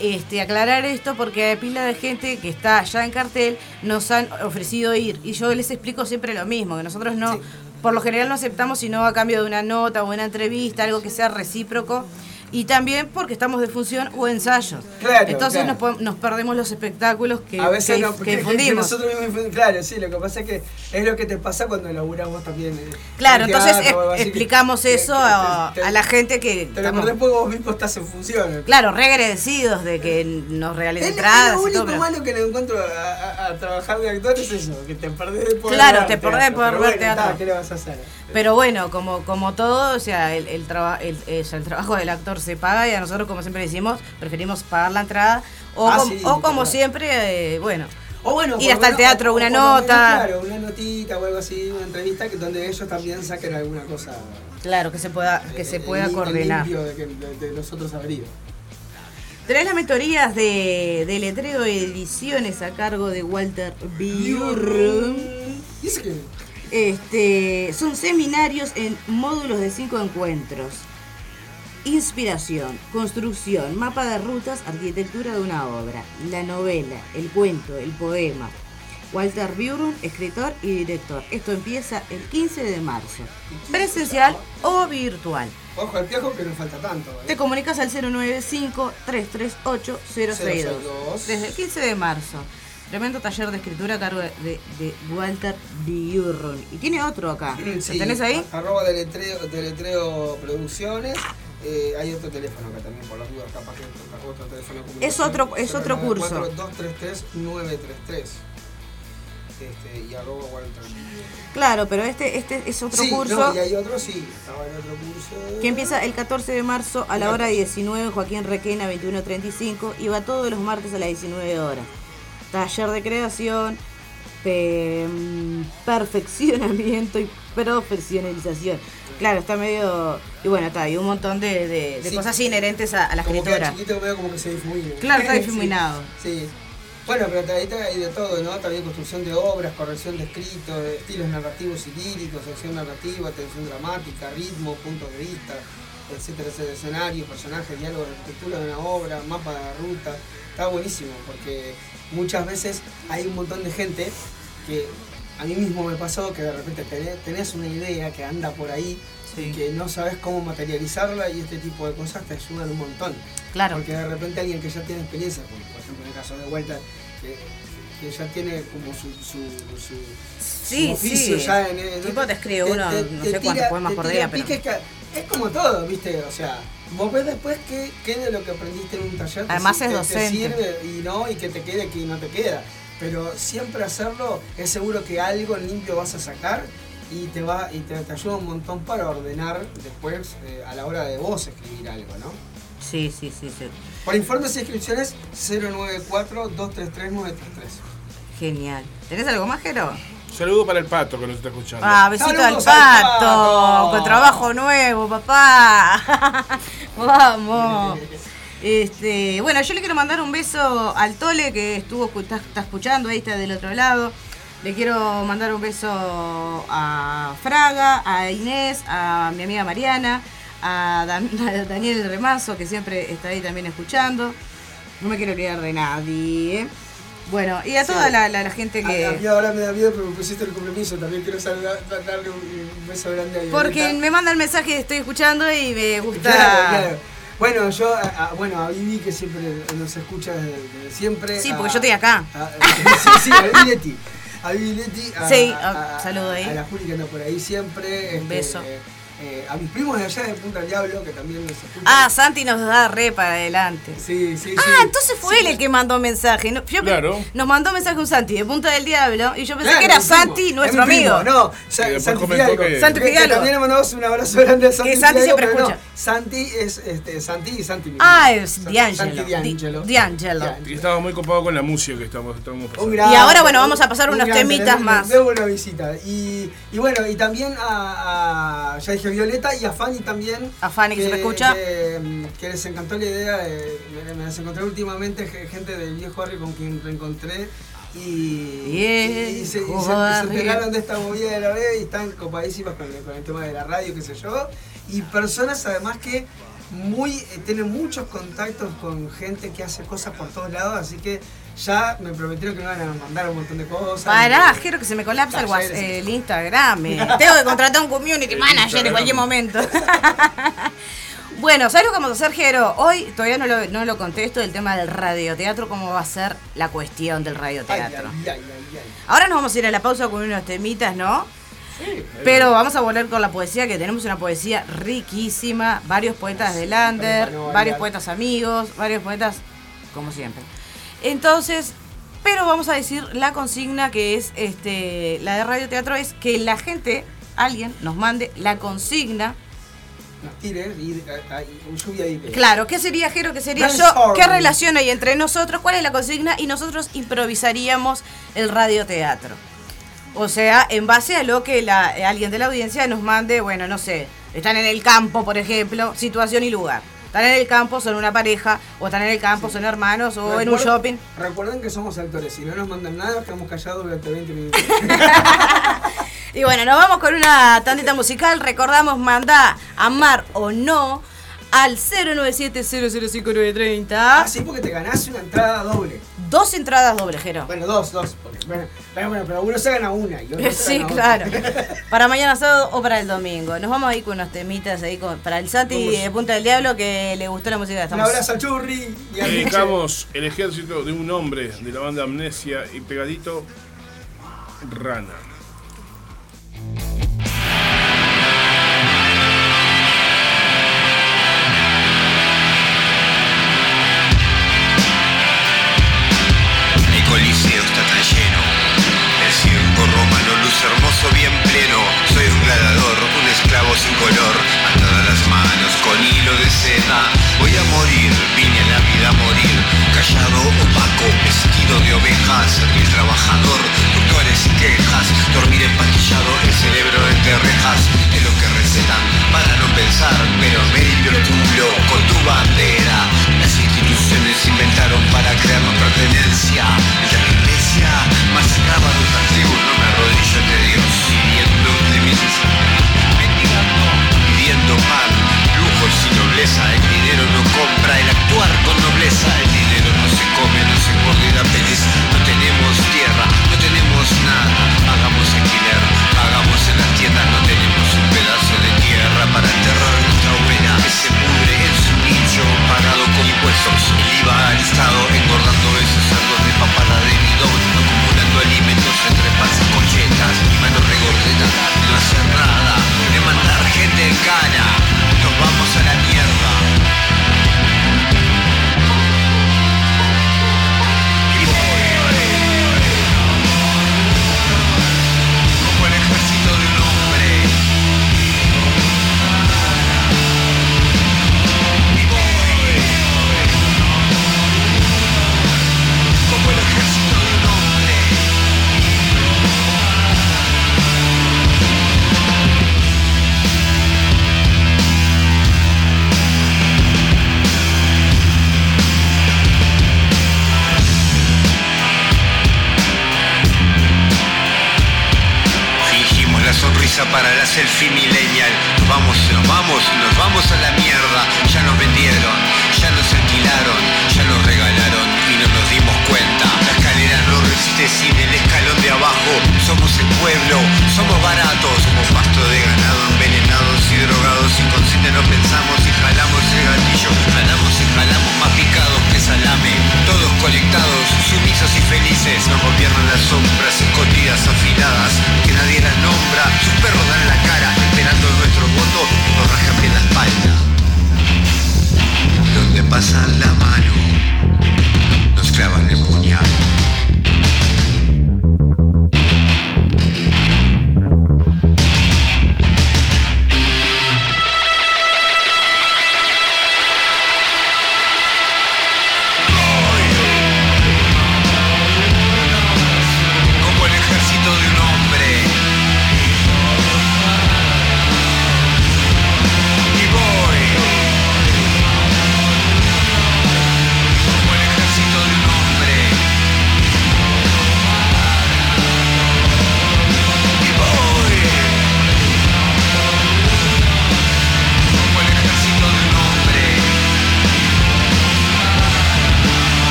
este, aclarar esto porque hay pila de gente que está ya en cartel, nos han ofrecido ir, y yo les explico siempre lo mismo, que nosotros no. Por lo general no aceptamos sino a cambio de una nota o una entrevista, algo que sea recíproco. Y también porque estamos de función o ensayos. Claro, Entonces claro. Nos, perdemos los espectáculos que, a veces que- no, que que nosotros mismos. Claro, sí, lo que pasa es que es lo que te pasa cuando laburás vos también. eh, Claro, en entonces teatro explicamos eso a, te- a la gente que... Te estamos- porque vos mismo estás en función. Claro, re agradecidos de que nos regalen Es, entradas lo y único todo. malo que le encuentro a, a- a trabajar de actor es eso, que te perdés de poder Claro, te perdés de poder ver teatro. está, ¿Qué le vas a hacer? Pero bueno, como, como todo, o sea, el, el, traba- el trabajo del actor se paga y a nosotros, como siempre decimos, preferimos pagar la entrada o, Ah, com- sí, o como claro. siempre, eh, bueno, O bueno, Ir hasta el teatro, o- una o menos, nota. claro, una notita o algo así, una entrevista que donde ellos también saquen alguna cosa. claro, que se pueda, que eh, se eh, pueda lim- coordinar. de, que- de- nosotros. Tenés las mentorías de, de letreo ediciones a cargo de Walter Biurrum. Este, son seminarios en módulos de cinco encuentros. Inspiración, construcción, mapa de rutas, arquitectura de una obra, la novela, el cuento, el poema. Walter Buren, escritor y director. Esto empieza el 15 de marzo. Presencial o virtual. Ojo al piojo que no falta tanto. ¿eh? Te comunicas al 095-338-062. Desde el 15 de marzo. Tremendo taller de escritura a cargo de, Walter Buren. Y tiene otro acá. ¿Lo Sí, tenés ahí? Arroba deletreo, deletreo producciones. Eh, hay otro teléfono acá también, por las dudas, capaz que otro, otro teléfono. de Es otro- es otro curso. 233-933. Este, y arroba Walter. Claro, pero este, este es otro sí, curso No, y hay otro, sí. Estaba el otro curso. que empieza el 14 de marzo a la hora 19, Joaquín Requena 21.35 y va todos los martes a las 19 horas. Taller de creación, pe- mm, perfeccionamiento y profesionalización. Claro, está medio... Y bueno, está, hay un montón de, de- de Sí. cosas inherentes a, a la como que escritura. era chiquito veo como que se difumina. Claro, está difuminado. Sí. Bueno, pero ahí está- hay de todo, ¿no? También construcción de obras, corrección de escritos, estilos narrativos y líricos, sección narrativa, tensión dramática, ritmo, puntos de vista, etcétera, etcétera, escenarios, personajes, diálogos, arquitectura de una obra, mapa de ruta. Está buenísimo porque muchas veces hay un montón de gente que a mí mismo me pasó que de repente tenés, una idea que anda por ahí Sí. y que no sabes cómo materializarla y este tipo de cosas te ayudan un montón. Claro. Porque de repente alguien que ya tiene experiencia, como por ejemplo en el caso de Vuelta, que, que ya tiene como su, su, su, Sí, su oficio sí. ya en el... Tipo te escribe uno, no sé cuántos poemas te por día, pero- que- es como todo, ¿viste? O sea, vos ves después qué, qué de lo que aprendiste en un taller Además es te- te docente. sirve y no, y que te quede, que no te queda. Pero siempre hacerlo, es seguro que algo limpio vas a sacar y te va y te, te ayuda un montón para ordenar después eh, a la hora de vos escribir algo, ¿no? Sí, sí, sí, sí. Por informes y inscripciones 094-233-933. Genial. ¿Tenés algo más, Jero? Saludo para el pato que nos está escuchando. Ah, besito al Saludos pato, al pato. con trabajo nuevo, papá. Vamos. Este, bueno, yo le quiero mandar un beso al Tole que estuvo escu- está, está escuchando, ahí está del otro lado. Le quiero mandar un beso a Fraga, a Inés, a mi amiga Mariana, a, Dan- a Daniel el Remanso, que siempre está ahí también escuchando. No me quiero olvidar de nadie. ¿eh? Bueno, y a toda Sí. la, la- la gente que... A, a mí ahora me da miedo porque me pusiste el compromiso. También quiero saludar, darle un, un beso grande a Violeta. Porque me manda el mensaje, estoy escuchando y me gusta. Claro, claro. Bueno, yo, a, a- bueno, a Vivi que siempre nos escucha desde, desde siempre. Sí, a- porque yo estoy acá. a- sí, sí, a Vivi Leti. A Vivi Leti. A, Sí, ah, saludo ahí. A la Juli que anda por ahí siempre. Un beso. eh, eh, a mis primos de allá de Punta del Diablo que también nos escuchan. Ah, Santi nos da re para adelante. Sí, sí, sí. Ah, entonces fue él el que mandó mensaje. No, yo Claro. Nos mandó mensaje un Santi de Punta del Diablo y yo pensé Claro, que era. Santi, Es nuestro primo. amigo. No, Santi Fidalgo. que- Santi Que- que Fidalgo. también le mandamos un abrazo grande a Santi Que Santi Fidalgo, siempre no, escucha. Santi es este, Santi y Santi. mi Ah, es D'Angelo. Santi D'Angelo. Y estaba muy copado con la música que estamos, estamos pasando. Y ahora, bueno, vamos a pasar un unos temitas más. Debo una visita. Y, y bueno, y también a, a- ya dije Violeta y a Fanny también. A Fanny, que siempre escucha. Que, que les encantó la idea. de- me, me las encontré últimamente ge- gente del viejo barrio con quien reencontré. Y, y se, y se- se enteraron de esta movida de la radio y están copadísimas con, el- con el tema de la radio, qué sé yo. Y personas además que muy eh, tienen muchos contactos con gente que hace cosas por todos lados, así que ya me prometieron que me van a mandar un montón de cosas. Pará, quiero que se me colapsa el, whats- el Instagram. eh. Tengo que contratar un community manager en cualquier momento. bueno, ¿sabes lo que vamos a hacer, Jero? Hoy todavía no lo, no lo contesto del tema del radioteatro, cómo va a ser la cuestión del radioteatro. ay, ay, ay. Ahora nos vamos a ir a la pausa con unos temitas, ¿no? Pero vamos a volver con la poesía, que tenemos una poesía riquísima, varios poetas de Lander, varios poetas amigos, varios poetas como siempre. Entonces, pero vamos a decir la consigna que es este la de radioteatro es que la gente, alguien nos mande la consigna. Nos tire y ideas. Claro, ¿qué sería Jero? ¿Qué sería yo? ¿Qué relación hay entre nosotros? ¿Cuál es la consigna? Y nosotros improvisaríamos el radioteatro. O sea, en base a lo que la, eh, alguien de la audiencia nos mande, bueno, no sé, están en el campo, por ejemplo, situación y lugar. Están en el campo, son una pareja, o están en el campo, son hermanos, o en un shopping. Recuerden que somos actores, si no nos mandan nada, quedamos callados durante 20 minutos. Y bueno, nos vamos con una tandita musical. Recordamos, manda amar o no al 097-005-930. Así porque te ganás una entrada doble. Dos entradas doble, Jero. Bueno, dos, dos. porque- bueno, pero, bueno, pero uno se gana una. Y otro se Sí, gana claro. otra. Para mañana sábado o para el domingo. Nos vamos ahí con unos temitas ahí con- para el Santi de Punta del Diablo que le gustó la música. Un Estamos... abrazo a Churri. Y a. Dedicamos el ejército de un hombre de la banda Amnesia y pegadito Rana. Hermoso, bien pleno. Soy un gladiador, un esclavo sin color. Atadas las manos con hilo de seda. Voy a morir, vine a la vida a morir. Callado, opaco, vestido de oveja. Servir trabajador, doctores y quejas. Dormir empastillado, el cerebro entre rejas. Es lo que recetan para no pensar. Pero me divierto con tu bandera. Las instituciones inventaron para crearnos pertenencia. La iglesia masacraba a los antiguos, no me arrodillo ante Dios, pidiendo de mis mendigando, pidiendo pan, lujos y nobleza. El dinero no compra el actuar con nobleza. El dinero no se come, no se coordina pelis. No tenemos tierra, no tenemos nada. Pagamos alquiler, pagamos en las tiendas, no tenemos un pedazo de tierra para enterrar nuestra abuela que se pudre en su nicho pagado con impuestos. El IVA alistado engordando esos cerdos de papada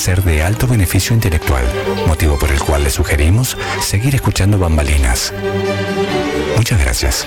ser de alto beneficio intelectual, motivo por el cual le sugerimos seguir escuchando bambalinas. Muchas gracias.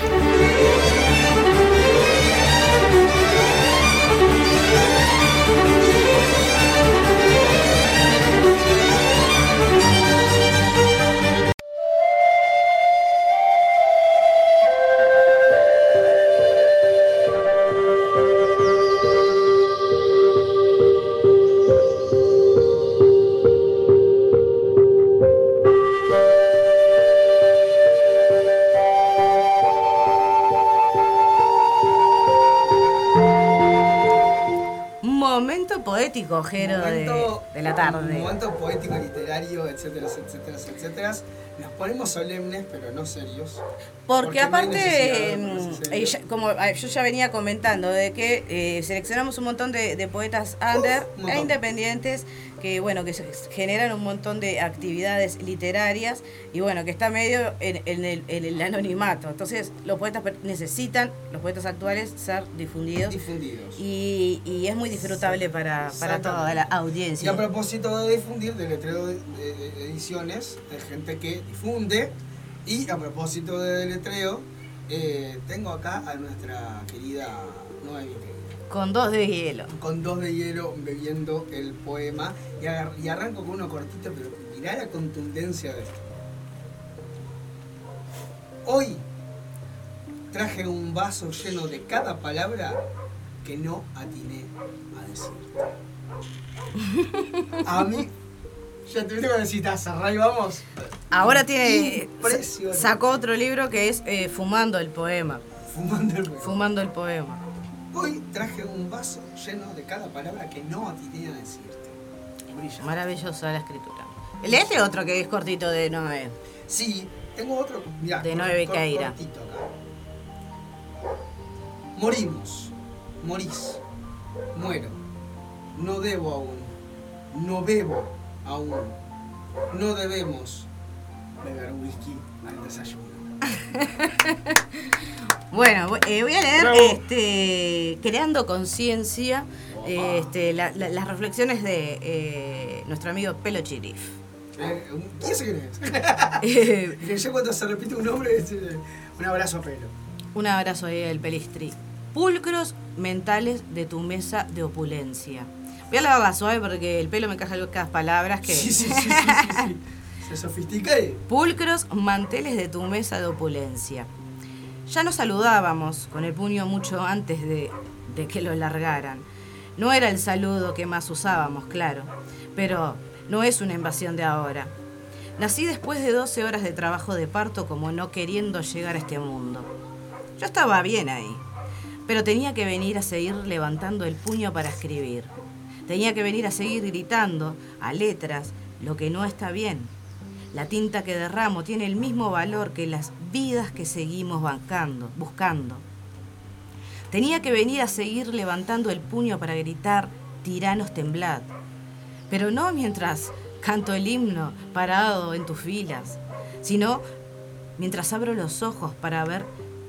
Jero, de, Momento- de la tarde. Un momento poético, literario, etcétera, etcétera, etcétera. Nos ponemos solemnes, pero no serios. Porque, hay aparte, no eh, ya- como ah, yo ya venía comentando, de que eh, seleccionamos un montón de, de poetas under un montón. e independientes que bueno que se generan un montón de actividades literarias y bueno que está medio en, en el, en el anonimato. Entonces los poetas necesitan, los poetas actuales, ser difundidos difundidos. y, y es muy disfrutable para, para toda la Y a audiencia. propósito de difundir, del letrero de, de- de ediciones, de gente que difunde. Y a propósito de deletreo, eh, tengo acá a nuestra querida Noemi Con dos de hielo. con dos de hielo bebiendo el poema. Y, agar- y arranco con uno cortito, pero mirá la contundencia de esto. Hoy traje un vaso lleno de cada palabra que no atiné a decir. A mí, ya te digo necesitas cerrar y vamos. Ahora tiene sacó otro libro que es eh, Fumando el poema. Fumando el huevo. Fumando el poema. Hoy traje un vaso lleno de cada palabra que no atiné a decirte. Maravillosa la escritura. Leete otro que es cortito de Noé. Sí, tengo otro. mirá, De cor- Noé cor- Bequeira. cortito acá. Morimos. Morís. Muero. No debo aún. No bebo aún. No debemos beber whisky al desayuno. Bueno, eh, voy a leer Bravo. este, Creando Conciencia, este, la- la- las reflexiones de eh, nuestro amigo Pelo Chirif. Eh, ¿Quién se quién es? Ya cuando se repite un nombre, es, un abrazo a pelo. Un abrazo ahí al Pelistri. Pulcros mentales de tu mesa de opulencia. Voy a leerla suave porque el pelo me caja algunas palabras que... Sí, sí, sí, sí, sí, sí. Pulcros manteles de tu mesa de opulencia. Ya nos saludábamos con el puño mucho antes de, de que lo largaran. No era el saludo que más usábamos, claro, pero no es una invasión de ahora. Nací después de 12 horas de trabajo de parto como no queriendo llegar a este mundo. Yo estaba bien ahí, pero tenía que venir a seguir levantando el puño para escribir. Tenía que venir a seguir gritando a letras lo que no está bien. La tinta que derramo tiene el mismo valor que las vidas que seguimos bancando, buscando. Tenía que venir a seguir levantando el puño para gritar, tiranos temblad. Pero no mientras canto el himno parado en tus filas, sino mientras abro los ojos para ver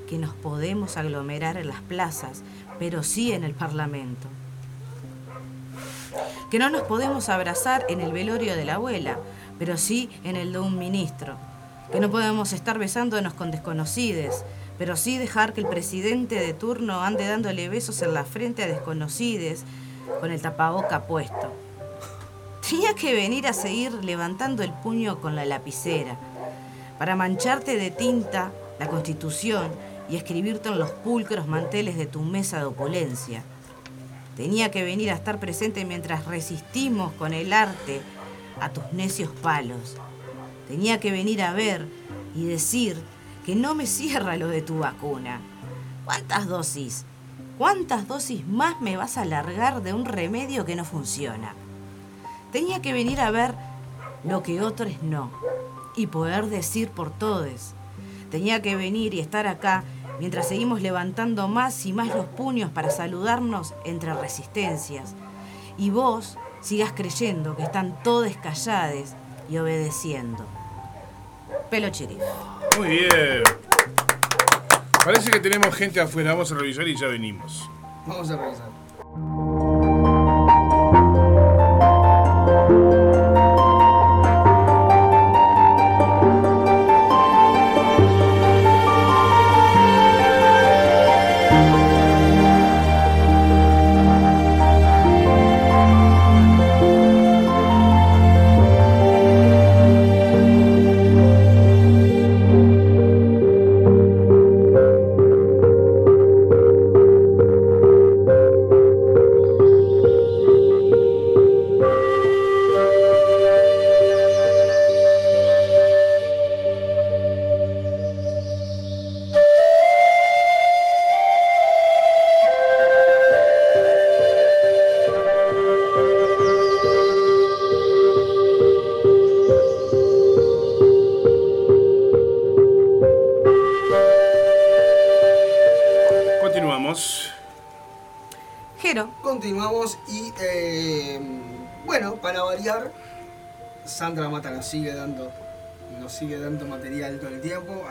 que nos podemos aglomerar en las plazas, pero sí en el Parlamento. Que no nos podemos abrazar en el velorio de la abuela, pero sí en el de un ministro. Que no podemos estar besándonos con desconocides, pero sí dejar que el presidente de turno ande dándole besos en la frente a desconocides con el tapaboca puesto. Tenía que venir a seguir levantando el puño con la lapicera para mancharte de tinta la constitución y escribirte en los pulcros manteles de tu mesa de opulencia. Tenía que venir a estar presente mientras resistimos con el arte a tus necios palos. Tenía que venir a ver y decir que no me cierra lo de tu vacuna. ¿Cuántas dosis? ¿Cuántas dosis más me vas a largar de un remedio que no funciona? Tenía que venir a ver lo que otros no y poder decir por todos. Tenía que venir y estar acá mientras seguimos levantando más y más los puños para saludarnos entre resistencias. Y vos sigas creyendo que están todos callados y obedeciendo. Pelo chirif. Muy bien. Parece que tenemos gente afuera. Vamos a revisar y ya venimos. Vamos a revisar.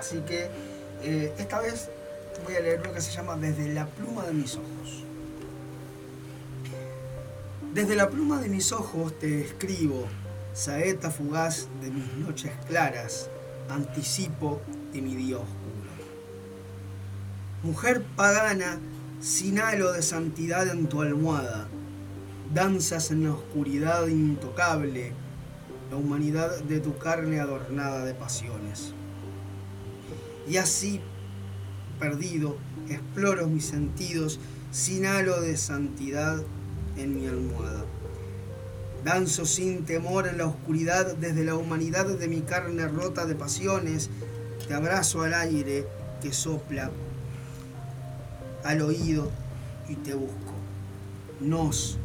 Así que eh, esta vez voy a leer lo que se llama Desde la pluma de mis ojos. Desde la pluma de mis ojos te escribo, saeta fugaz de mis noches claras, anticipo de mi día. Mujer pagana, sin halo de santidad en tu almohada, danzas en la oscuridad intocable, la humanidad de tu carne adornada de pasiones. Y así, perdido, exploro mis sentidos sin halo de santidad en mi almohada. Danzo sin temor en la oscuridad desde la humanidad de mi carne rota de pasiones. Te abrazo al aire que sopla al oído y te busco. Nos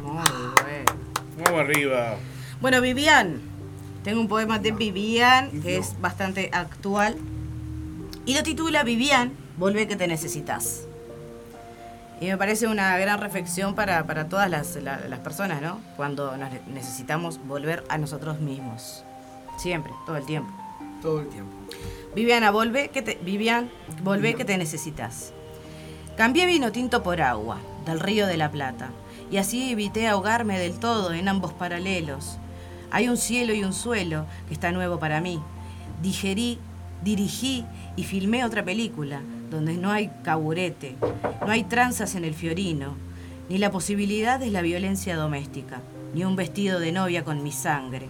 muy bueno. Vamos arriba. Bueno, Vivian. Tengo un poema de Vivian que es bastante actual. Y lo titula Vivian, vuelve que te necesitas. Y me parece una gran reflexión para, para todas las, la- las personas, ¿no? Cuando nos ne- necesitamos volver a nosotros mismos. Siempre, todo el tiempo. todo el tiempo. Viviana, volvé que te, Vivian, volvé que te necesitas. Cambié vino tinto por agua, del río de la Plata, y así evité ahogarme del todo en ambos paralelos. Hay un cielo y un suelo que está nuevo para mí. Digerí, dirigí y filmé otra película, donde no hay caburete, no hay tranzas en el fiorino, ni la posibilidad de la violencia doméstica, ni un vestido de novia con mi sangre.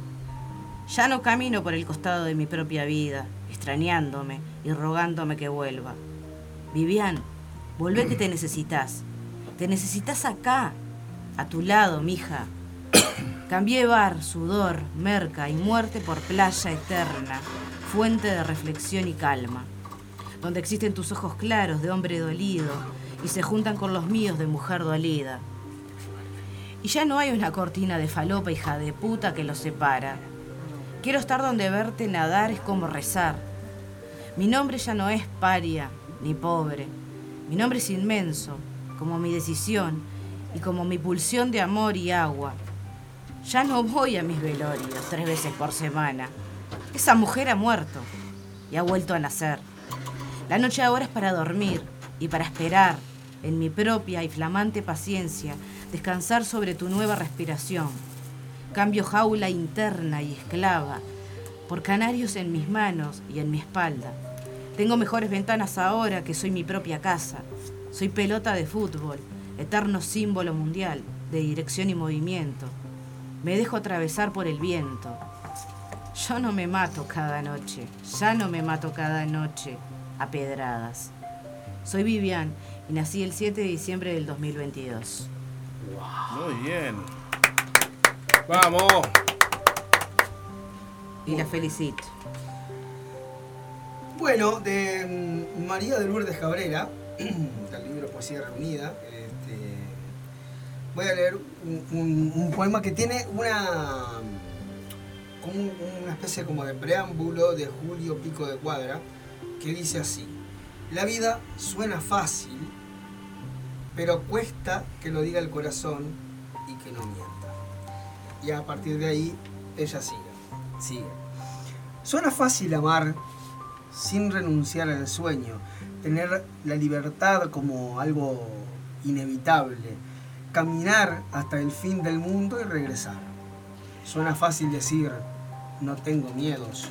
Ya no camino por el costado de mi propia vida, extrañándome y rogándome que vuelva. Vivian, volvé que te necesitas. Te necesitas acá, a tu lado, mija. Cambié bar, sudor, merca y muerte por playa eterna, fuente de reflexión y calma, donde existen tus ojos claros de hombre dolido y se juntan con los míos de mujer dolida. Y ya no hay una cortina de falopa hija de puta que los separa. Quiero estar donde verte nadar es como rezar. Mi nombre ya no es paria ni pobre. Mi nombre es inmenso, como mi decisión y como mi pulsión de amor y agua. Ya no voy a mis velorios tres veces por semana. Esa mujer ha muerto y ha vuelto a nacer. La noche ahora es para dormir y para esperar, en mi propia y flamante paciencia, descansar sobre tu nueva respiración. Cambio jaula interna y esclava por canarios en mis manos y en mi espalda. Tengo mejores ventanas ahora que soy mi propia casa. Soy pelota de fútbol, eterno símbolo mundial de dirección y movimiento. Me dejo atravesar por el viento. Yo no me mato cada noche, ya no me mato cada noche a pedradas. Soy Vivian y nací el 7 de diciembre del 2022. Muy bien. Vamos. Y la felicito. Bueno, de mm, María de Lourdes Cabrera, del libro Poesía Reunida, este, voy a leer un, poema que tiene una, una especie como de preámbulo de Julio Pico de Cuadra, que dice así, la vida suena fácil, pero cuesta que lo diga el corazón y que no mienta. Y a partir de ahí, ella sigue, sigue. Suena fácil amar sin renunciar al sueño, tener la libertad como algo inevitable, caminar hasta el fin del mundo y regresar. Suena fácil decir, no tengo miedos,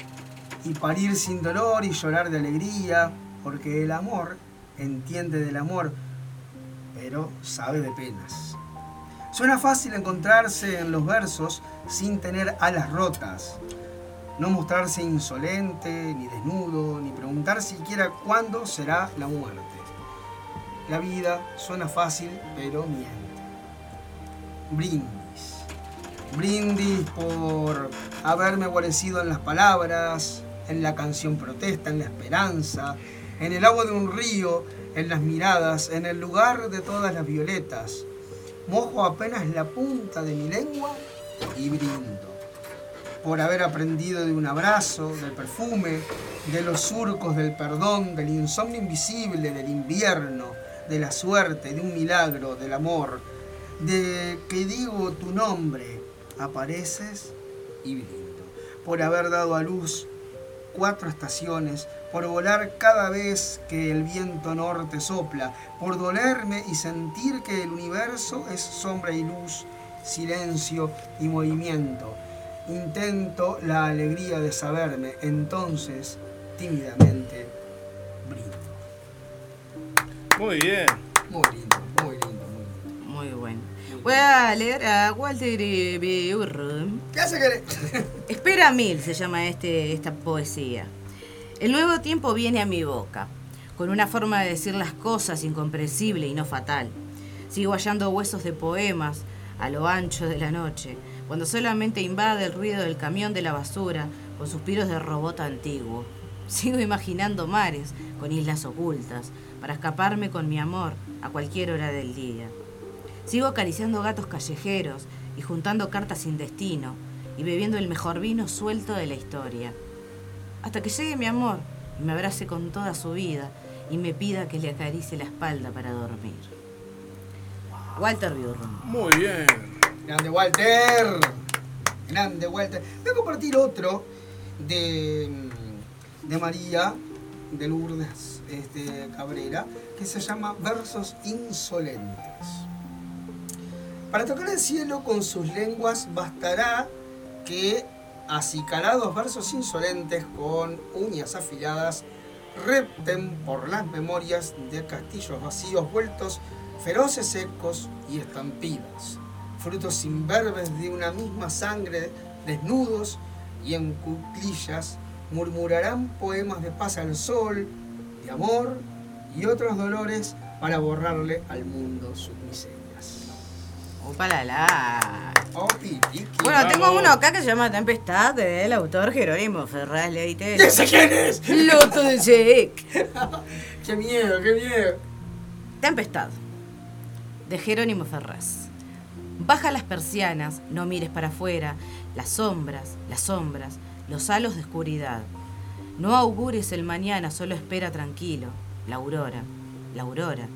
y parir sin dolor y llorar de alegría, porque el amor entiende del amor, pero sabe de penas. Suena fácil encontrarse en los versos sin tener alas rotas, no mostrarse insolente, ni desnudo, ni preguntar siquiera cuándo será la muerte. La vida suena fácil, pero miente. Brindis. Brindis por haberme guarecido en las palabras, en la canción protesta, en la esperanza, en el agua de un río, en las miradas, en el lugar de todas las violetas. Mojo apenas la punta de mi lengua y brindo por haber aprendido de un abrazo, del perfume, de los surcos del perdón, del insomnio invisible, del invierno, de la suerte, de un milagro, del amor, de que digo tu nombre, apareces y brindo, por haber dado a luz cuatro estaciones, por volar cada vez que el viento norte sopla, por dolerme y sentir que el universo es sombra y luz, silencio y movimiento. Intento la alegría de saberme, entonces tímidamente brindo. Muy bien. Muy lindo, muy lindo, muy bueno. Voy a leer a Walter B. Urrum. ¿Qué hace querer? Espera mil se llama este, esta poesía. El nuevo tiempo viene a mi boca, con una forma de decir las cosas incomprensible y no fatal. Sigo hallando huesos de poemas a lo ancho de la noche, cuando solamente invade el ruido del camión de la basura con suspiros de robot antiguo. Sigo imaginando mares con islas ocultas para escaparme con mi amor a cualquier hora del día. Sigo acariciando gatos callejeros y juntando cartas sin destino y bebiendo el mejor vino suelto de la historia. Hasta que llegue mi amor y me abrace con toda su vida y me pida que le acaricie la espalda para dormir. Walter Burrum. Muy bien. Grande Walter. Grande Walter. Voy a compartir otro de, de María de Lourdes este, Cabrera que se llama Versos Insolentes. Para tocar el cielo con sus lenguas bastará que acicalados versos insolentes con uñas afiladas repten por las memorias de castillos vacíos vueltos feroces ecos y estampidas, frutos imberbes de una misma sangre, desnudos y en cuclillas, murmurarán poemas de paz al sol, de amor y otros dolores para borrarle al mundo sus miserias. Opa la la. Pipiqui. Bueno, tengo uno acá que se llama Tempestad del autor Jerónimo Ferraz Leite. ¿Y ese quién es? Loto de Sec. ¡Qué miedo, qué miedo! Tempestad de Jerónimo Ferraz. Baja las persianas, no mires para afuera, las sombras, las sombras, los halos de oscuridad. No augures el mañana, solo espera tranquilo, la aurora, la aurora,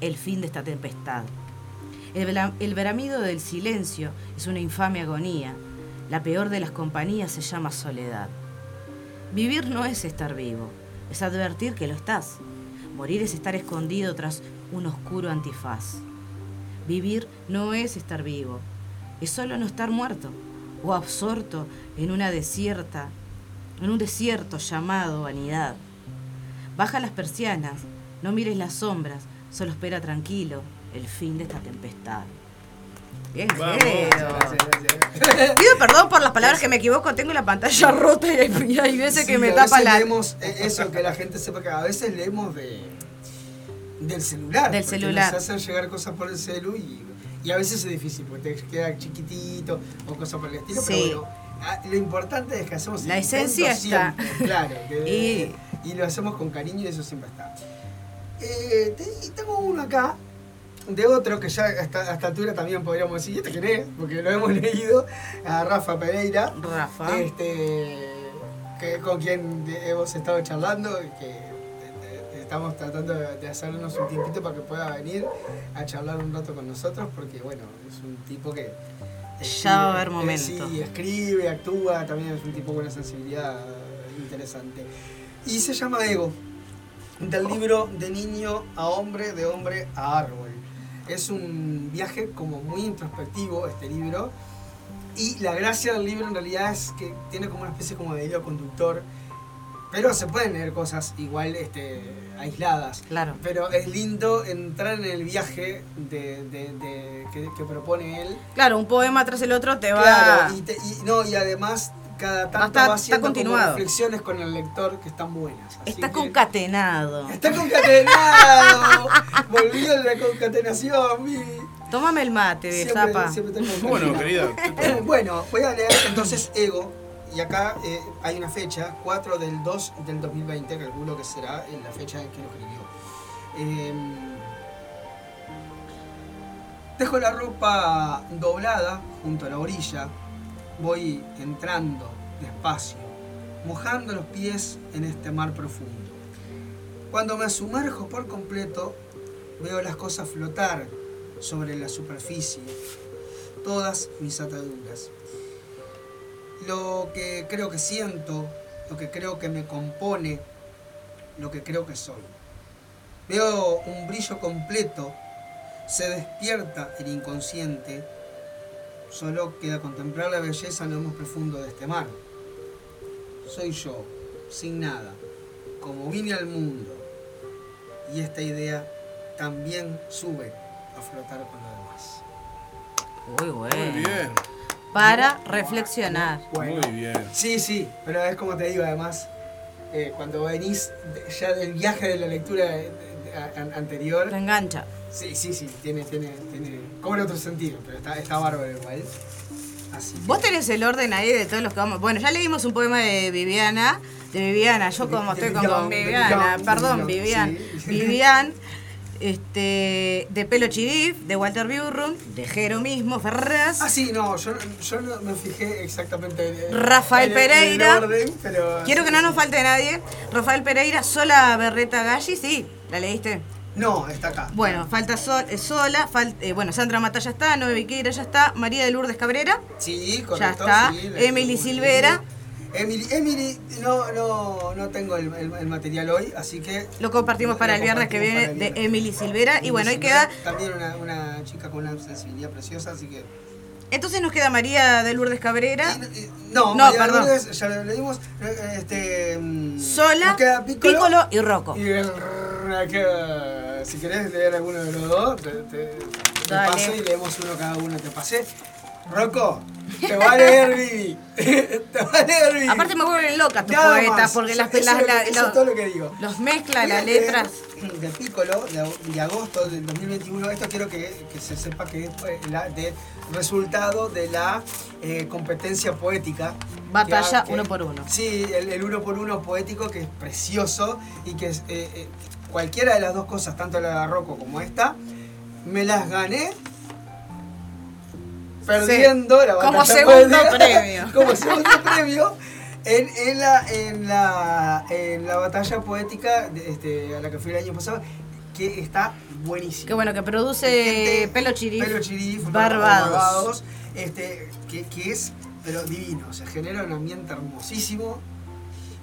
el fin de esta tempestad. El, el bramido del silencio es una infame agonía. La peor de las compañías se llama soledad. Vivir no es estar vivo, es advertir que lo estás. Morir es estar escondido tras un oscuro antifaz. Vivir no es estar vivo, es solo no estar muerto o absorto en una desierta, en un desierto llamado vanidad. Baja las persianas, no mires las sombras, solo espera tranquilo el fin de esta tempestad. Bien, Vamos. Jero. Gracias, gracias. Pido perdón por las palabras que me equivoco, tengo la pantalla rota y hay, veces que me a tapa veces la... leemos, eh, eso, que la gente sepa que a veces leemos de, del celular. Del celular. Nos hacen llegar cosas por el celu y, y a veces es difícil porque te queda chiquitito o cosas por el estilo. Sí. Pero bueno, ah, lo importante es que hacemos el La esencia está. siempre, claro. que- Y- y lo hacemos con cariño y eso siempre está. Eh, te- tengo uno acá de otro que ya a esta, altura también podríamos decir, ¿y este quién es? Porque lo hemos leído, a Rafa Pereira. Rafa. Este, que, con quien hemos estado charlando y que estamos tratando de hacernos un tiempito para que pueda venir a charlar un rato con nosotros porque bueno, es un tipo que Ya va a haber eh, momento. Sí, escribe, actúa, también es un tipo con una sensibilidad interesante. Y se llama Ego, del libro De niño a hombre, de hombre a árbol. Es un viaje como muy introspectivo este libro. Y la gracia del libro en realidad es que tiene como una especie como de hilo conductor. Pero se pueden leer cosas igual este, aisladas. Claro. Pero es lindo entrar en el viaje de, de- de- que, que propone él. Claro, un poema tras el otro te va... Claro, y, te- y- no, y además cada tanto Está- va está como continuado. reflexiones con el lector que están buenas. Así Está que- concatenado. Está concatenado. Volvió la concatenación, mi. Tómame el mate, Siempre, Zapa. siempre tengo Bueno, querida. bueno, voy a leer entonces Ego. Y acá eh, hay una fecha, 4 del 2 del 2020, calculo que será en la fecha en que lo escribió. Em, dejo la ropa doblada junto a la orilla. Voy entrando despacio, mojando los pies en este mar profundo. Cuando me sumerjo por completo, veo las cosas flotar sobre la superficie, todas mis ataduras. Lo que creo que siento, lo que creo que me compone, lo que creo que soy. Veo un brillo completo, se despierta el inconsciente, solo queda contemplar la belleza en lo más profundo de este mar. Soy yo, sin nada, como vine al mundo, y esta idea también sube a flotar con lo demás. Muy bueno. Muy bien. Para reflexionar. Bueno. Muy bien. Sí, sí, pero es como te digo, además, eh, cuando venís ya del viaje de la lectura de- de- a- an- anterior, Te engancha. sí, sí, sí, tiene, tiene, tiene, cobra otro sentido, pero está, está bárbaro igual. Así. Vos tenés el orden ahí de todos los que vamos. Bueno, ya leímos un poema de Viviana. De Viviana, yo como estoy con, con Viviana, Vivian, perdón, Vivian. Vivian, este, de Pelo Chirif, de Walter Burrum, de Jero mismo, Ferraz. Ah, sí, no, yo, yo no me fijé exactamente. en- Rafael en el- en el Pereira. orden, pero- Quiero que no nos falte nadie. Rafael Pereira, Sola Berreta Galli, sí, ¿la leíste? No, está acá. Bueno, falta Sol, eh, Sola, fal- eh, bueno, Sandra Mata ya está, Noé Viqueira ya está, María de Lourdes Cabrera, Sí, correcto. está. sí, Emily Silvera. Emily, Emily, no, no, no tengo el, el- el material hoy, así que. lo compartimos para el viernes que viene de. Emily Silvera. Y bueno, ahí Silvera, queda. También una, una chica con una sensibilidad preciosa, así que. Entonces nos queda María de Lourdes Cabrera. Y- no, No, María perdón. Lourdes, ya lo leímos. eh, Este, mm, Sola, Piccolo, Piccolo y Rocco. Y el, si querés leer alguno de los dos, te, te, y leemos uno cada uno. Te pasé. Rocco, te va a leer Vivi. te va a leer Vivi. Aparte me vuelven locas tus poetas porque las, eso las- es lo que- la- eso lo- es todo lo que digo. los mezcla las letras. De Piccolo, de, de agosto del 2021. Esto quiero que, que se sepa que es eh, la, de resultado de la eh, competencia poética. Batalla que- uno por uno. Sí, el, el uno por uno poético que es precioso y que es, eh, eh, cualquiera de las dos cosas, tanto la de Rocco como esta, me las gané perdiendo la Como batalla segundo poética, premio. como segundo premio en, en la, en, la, en la batalla poética de, este, a la que fui el año pasado. que está buenísimo. Qué bueno, que produce Gente- Pelo Chirif. Pelo Chirif, Barbados. Barbados, este, que, que es, pero divino, se genera un ambiente hermosísimo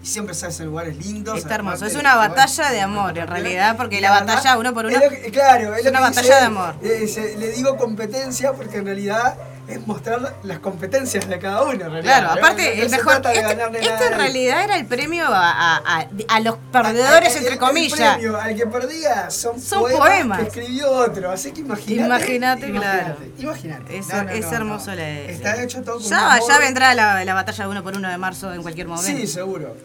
y siempre se hacen lugares lindos. Está hermoso. Es una batalla de amor, en realidad, porque la batalla uno por uno es lo que- claro, es una batalla dice de amor. Eh, se- le digo competencia porque en realidad es mostrar las competencias de cada uno. en realidad, Claro, aparte, no el mejor. de Este, este en realidad era el premio a, a- los perdedores, entre el- comillas. El premio al que perdía son, Son poemas, poemas. que escribió otro. Así que imagínate. Imagínate, claro. Imagínate. Es, No, no, es no, hermoso la Está hecho todo con Ya, amor. ya vendrá la, la batalla uno por uno de marzo en cualquier momento. Sí, seguro.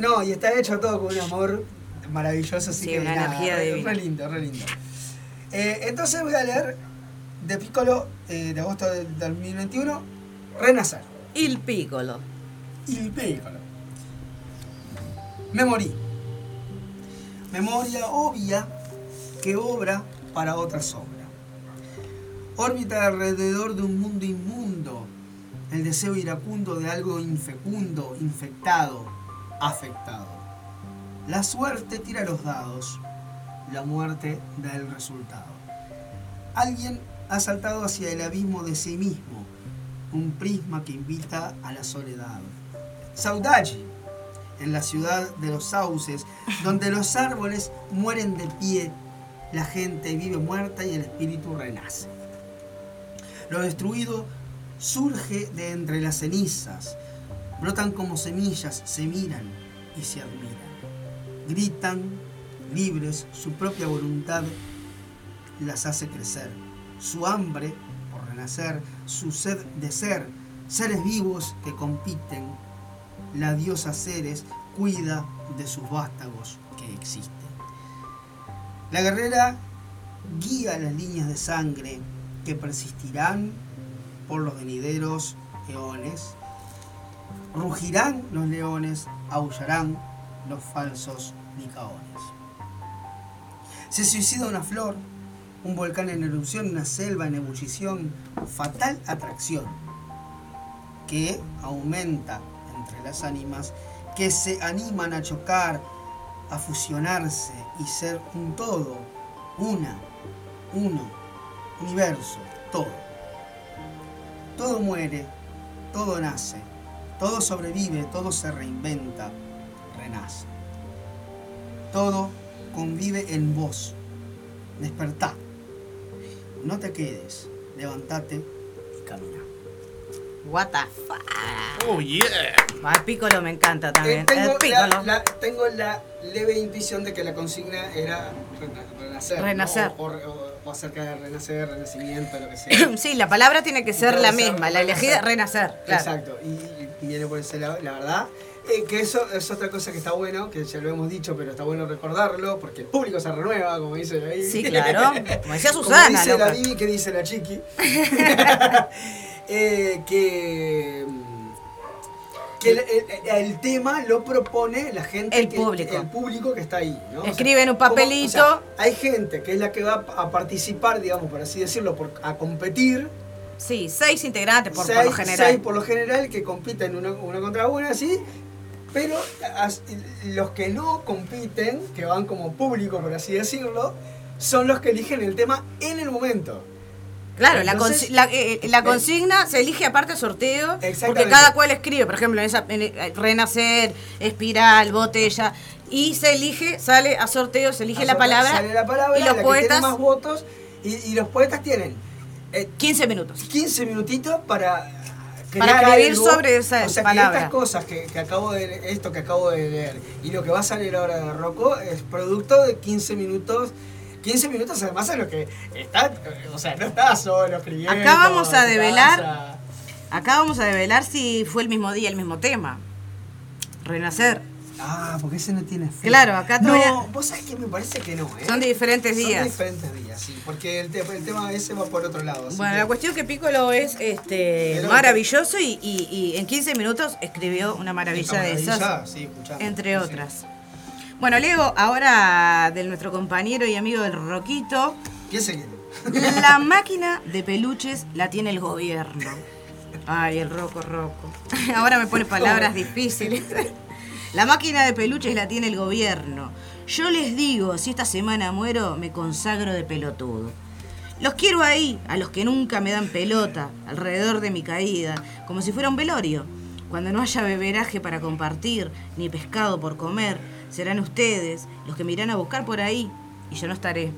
No- y está hecho todo con un amor maravilloso, así Sí, que una nada, energía re, divina. re lindo, re lindo. Eh, entonces voy a leer de Piccolo eh, de agosto del 2021, Renacer. Il Piccolo. Il Piccolo. Me morí. Memoria obvia que obra para otra sombra. Órbita alrededor de un mundo inmundo. El deseo iracundo de algo infecundo, infectado, afectado. La suerte tira los dados. La muerte da el resultado. Alguien ha saltado hacia el abismo de sí mismo. Un prisma que invita a la soledad. Saudade, en la ciudad de los sauces, donde los árboles mueren de pie, la gente vive muerta y el espíritu renace. Lo destruido surge de entre las cenizas, brotan como semillas, se miran y se admiran. Gritan, libres, su propia voluntad las hace crecer. Su hambre por renacer, su sed de ser, seres vivos que compiten. La diosa Ceres cuida de sus vástagos que existen. La guerrera guía las líneas de sangre que persistirán por los venideros eones. Rugirán los leones, aullarán los falsos licaones. Se suicida una flor, un volcán en erupción, una selva en ebullición, fatal atracción que aumenta entre las ánimas que se animan a chocar, a fusionarse y ser un todo, una, uno, universo, todo. Todo muere, todo nace, todo sobrevive, todo se reinventa, renace. Todo convive en vos. Despertá. No te quedes, levantate y camina. What the fuck. Oh, yeah. Ah, el Piccolo me encanta también. Eh, tengo, el la, la- tengo la leve intuición de que la consigna era rena- renacer. ¿no? Renacer. O, o- o acerca de renacer, renacimiento, lo que sea. Sí, la palabra tiene que ser la misma, la elegida renacer. Claro. Exacto. Y, y viene por ese lado, la verdad. Eh, que eso es otra cosa que está bueno, que ya lo hemos dicho, pero está bueno recordarlo, porque el público se renueva, como dice la. Sí, claro. Como decía Como Susana, dice la loca. Bibi, que dice la Chiqui. Eh, que que el, el- el tema lo propone la gente El que, público. el público que está ahí ¿no? O sea, Escribe en un como- papelito. o sea, hay gente que es la que va a participar digamos por así decirlo por, a competir Sí, seis integrantes por, lo general. seis por lo general que compiten uno, uno contra uno así pero los que no compiten que van como público por así decirlo son los que eligen el tema en el momento Claro, la, consi- la, eh, la consigna se elige aparte sorteo, porque cada cual escribe, por ejemplo, en esa, en, eh, renacer, espiral, botella, y se elige, sale a sorteo, se elige la palabra, sale la palabra, y los la que poetas, tiene más votos y, y los poetas tienen eh, 15 minutos. 15 minutitos para Para escribir algo. sobre esa o sea, palabra. Que estas cosas que, que acabo de esto que acabo de leer y lo que va a salir ahora de Rocco es producto de 15 minutos 15 minutos además es lo que está o sea no está solo escribiendo Acá vamos a develar- Acá vamos a develar si fue el mismo día, el mismo tema. Renacer. Ah porque ese no tiene fe Claro, acá todavía- no vos sabés que me parece que no ¿eh? Son de diferentes Son días. diferentes días sí porque el, te- el tema ese va por otro lado Bueno, que- la cuestión es que Piccolo es este Pero- maravilloso y, y- y en 15 minutos escribió una maravilla de esas. sí, entre sí. otras. Bueno, Leo, ahora de nuestro compañero y amigo del Roquito, ¿Quién se quiere? la máquina de peluches la tiene el gobierno. Ay, el roco, roco. Ahora me pone palabras difíciles. La máquina de peluches la tiene el gobierno. Yo les digo, si esta semana muero, me consagro de pelotudo. Los quiero ahí, a los que nunca me dan pelota, alrededor de mi caída, como si fuera un velorio. Cuando no haya beberaje para compartir, ni pescado por comer, serán ustedes los que me irán a buscar por ahí, y yo no estaré.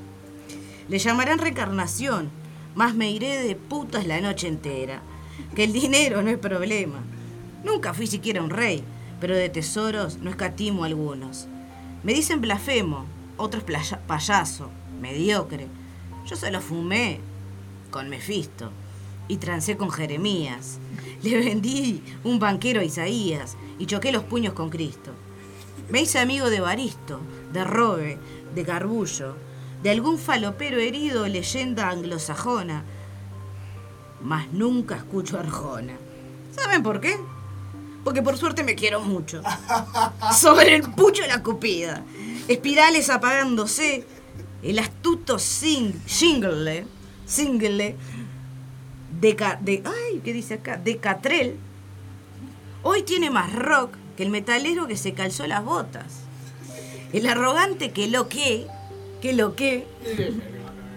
Le llamarán reencarnación, más me iré de putas la noche entera. Que el dinero no es problema. Nunca fui siquiera un rey, pero de tesoros no escatimo algunos. Me dicen blasfemo, otros payaso, mediocre. Yo se lo fumé con Mefisto y trancé con Jeremías. Le vendí un banquero a Isaías y choqué los puños con Cristo. Me hice amigo de Baristo, de Robe, de Garbullo, de algún falopero herido leyenda anglosajona, mas nunca escucho Arjona. ¿Saben por qué? Porque por suerte me quiero mucho. Sobre el pucho de la cupida. Espirales apagándose. El astuto sing, single, de, de ay, ¿qué dice acá? De Catrell. Hoy tiene más rock que el metalero que se calzó las botas. El arrogante que lo que, que lo que,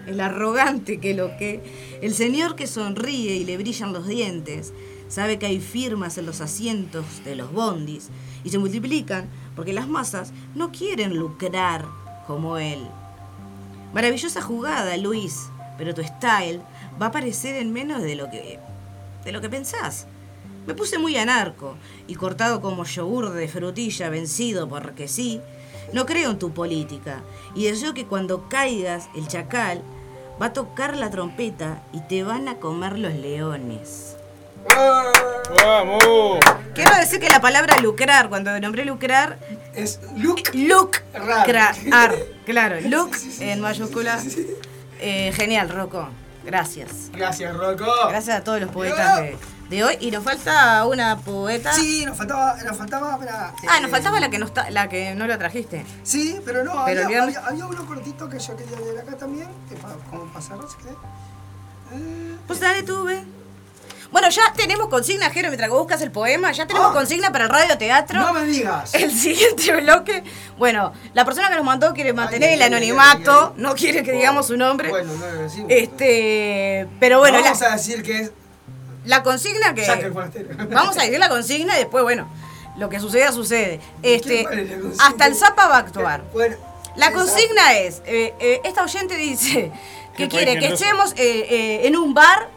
el arrogante que lo que, el señor que sonríe y le brillan los dientes, sabe que hay firmas en los asientos de los bondis y se multiplican porque las masas no quieren lucrar como él. Maravillosa jugada, Luis, pero tu style va a aparecer en menos de lo que de lo que pensás. Me puse muy anarco y cortado como yogur de frutilla vencido porque sí. No creo en tu política y deseo que cuando caigas el chacal va a tocar la trompeta y te van a comer los leones. ¡Vamos! Quiero decir que la palabra lucrar, cuando nombré lucrar, Es Luke. lucrar, claro, look en mayúscula. Eh, genial, Rocco. Gracias. Gracias, Rocco. Gracias a todos los poetas de, de hoy. Y nos falta una poeta. Sí, nos faltaba, nos faltaba, Ah, eh, nos faltaba la que no está, la que no la trajiste. Sí, pero no, Pero había, había- había uno cortito que yo quería leer acá también, que como pasarlo, si querés. Eh, Pues dale tú, ve. Bueno, ya tenemos consigna, Jero, mientras que buscas el poema, ya tenemos Ah. consigna para el radio teatro. no me digas. El siguiente bloque. Bueno, la persona que nos mandó quiere mantener Ay, el ay, anonimato, ay, ay. no quiere que digamos su nombre. Bueno, no lo decimos. Este, pero bueno, Vamos la, a decir que es la consigna que Saca el vamos a decir la consigna y después, bueno, lo que suceda sucede. Este, hasta el Zapa va a actuar. Bueno, La consigna es, eh, eh, esta oyente dice que Qué quiere que estemos eh, eh, en un bar,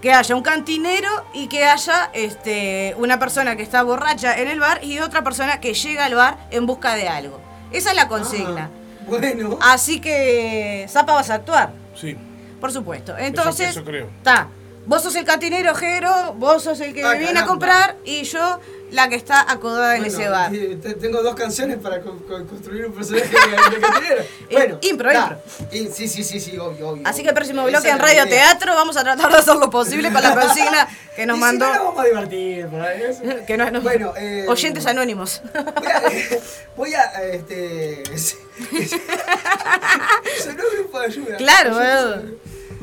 que haya un cantinero y que haya este, una persona que está borracha en el bar y otra persona que llega al bar en busca de algo. Esa es la consigna. Ah, bueno. Así que, Zapa, vas a actuar, Sí. por supuesto. Entonces, eso creo. está. Vos sos el cantinero, Jero, vos sos el que Ah, viene a caramba. comprar y yo la que está acodada en Bueno, ese bar. eh, te- Tengo dos canciones para co- co- construir un personaje de, de cantinero. Bueno, Eh, impro. Y- sí, sí, sí, sí, obvio, obvio. Así que el próximo bloque en Radio idea. Teatro vamos a tratar de hacer lo posible con la consigna que nos Y si mandó. no, nos vamos a divertir, eso. Que no, no- Bueno, eh, oyentes anónimos. Voy a, voy a, este... Sonó grupo de ayuda. Claro.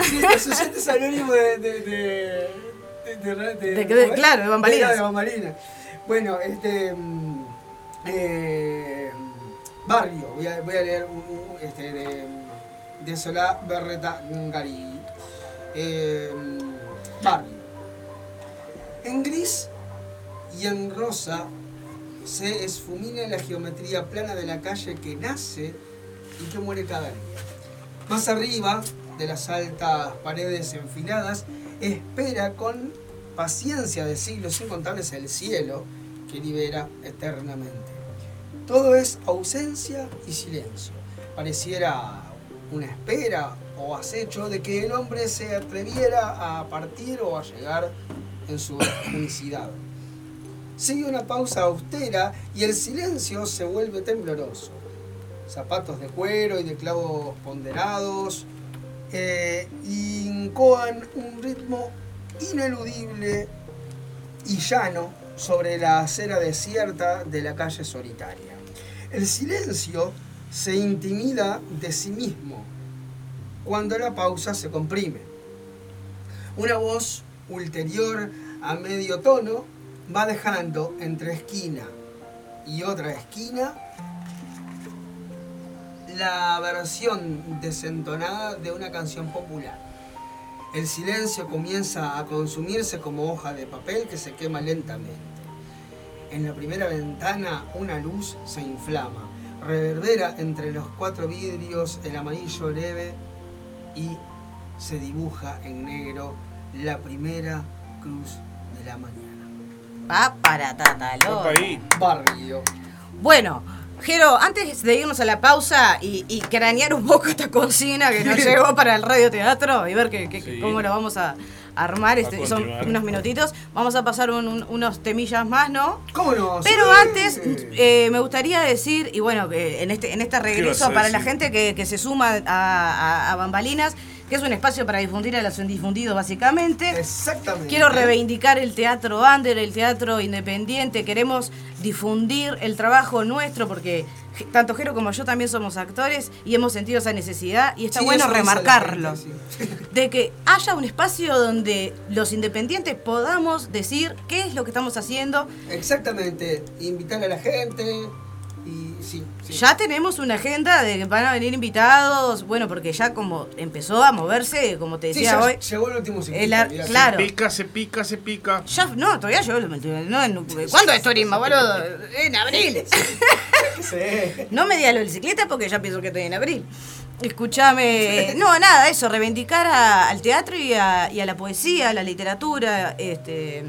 Sí, los oyentes anónimos de... de, de, de, de- claro, de bambalinas. de bambalinas. Bueno, este... mm, eh, barrio, voy a, voy a leer un, un- este, de, de Solá Berreta Ngari. Eh, barrio. En gris y en rosa se esfumina la geometría plana de la calle que nace y que muere cada día. Más arriba de las altas paredes enfiladas, espera con paciencia de siglos incontables el cielo que libera eternamente. Todo es ausencia y silencio. Pareciera una espera o acecho de que el hombre se atreviera a partir o a llegar en su unicidad. Sigue una pausa austera y el silencio se vuelve tembloroso. Zapatos de cuero y de clavos ponderados eh, incoan un ritmo ineludible y llano sobre la acera desierta de la calle solitaria. El silencio se intimida de sí mismo cuando la pausa se comprime. Una voz ulterior a medio tono va dejando entre esquina y otra esquina la versión desentonada de una canción popular. El silencio comienza a consumirse como hoja de papel que se quema lentamente. En la primera ventana una luz se inflama, reverbera entre los cuatro vidrios el amarillo leve y se dibuja en negro la primera cruz de la mañana. Va para Tatalón. Opa, ahí. Barrio. Bueno, Jero, antes de irnos a la pausa y, y cranear un poco esta cocina que nos llegó para el radioteatro y ver que, que- Sí. cómo lo vamos a armar, este, son unos minutitos, vamos a pasar un- un- unos temillas más, ¿no? ¿Cómo no? Pero Sí. antes, eh, me gustaría decir, y bueno, que en este, en este regreso, para la gente que, que se suma a, a- a Bambalinas, que es un espacio para difundir a los indifundidos, básicamente. Exactamente. Quiero reivindicar el teatro under, el teatro independiente. Queremos difundir el trabajo nuestro porque tanto Jero como yo también somos actores y hemos sentido esa necesidad y está Sí, bueno remarcarlo. De que haya un espacio donde los independientes podamos decir qué es lo que estamos haciendo. Exactamente. Invitar a la gente sí. sí. Ya tenemos una agenda de que van a venir invitados, bueno, porque ya como empezó a moverse, como te Sí, decía ya hoy. llegó el último ciclista, el ar- mirá, claro. Pica, se pica, se pica. Ya, no, todavía yo no, en- ¿Cuándo es turismo, boludo? En abril. Sí. No me diga lo de bicicleta porque ya pienso que estoy en abril. Escúchame. No, nada, eso, reivindicar a- al teatro y a, y a la poesía, a la literatura, este.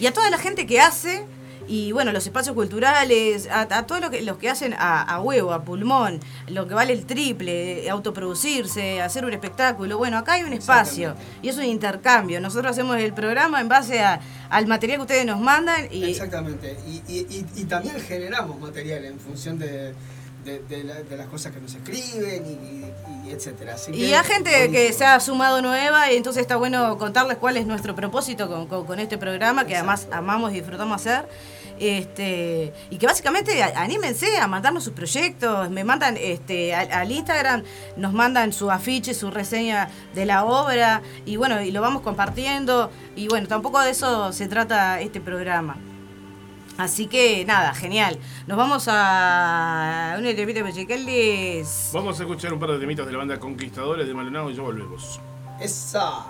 Y a toda la gente que hace, y bueno, los espacios culturales, a, a todos los que, los que hacen a, a huevo, a pulmón, lo que vale el triple, autoproducirse, hacer un espectáculo. Bueno, acá hay un espacio y es un intercambio. Nosotros hacemos el programa en base a- al material que ustedes nos mandan y, Exactamente. Y, y- y- y también generamos material en función de, de- de la- de las cosas que nos escriben y, y- y etcétera. Así Y hay gente que se ha sumado nueva y entonces está bueno contarles cuál es nuestro propósito con, con- con este programa que además amamos y disfrutamos hacer. Este, y que básicamente anímense a mandarnos sus proyectos, me mandan este, al, al Instagram, nos mandan su afiche, su reseña de la obra y bueno, y lo vamos compartiendo y bueno, tampoco de eso se trata este programa. Así que nada, genial. Nos vamos a un entrevista musicales. Vamos a escuchar un par de temitas de la banda Conquistadores de Maldonado y ya volvemos. Esa.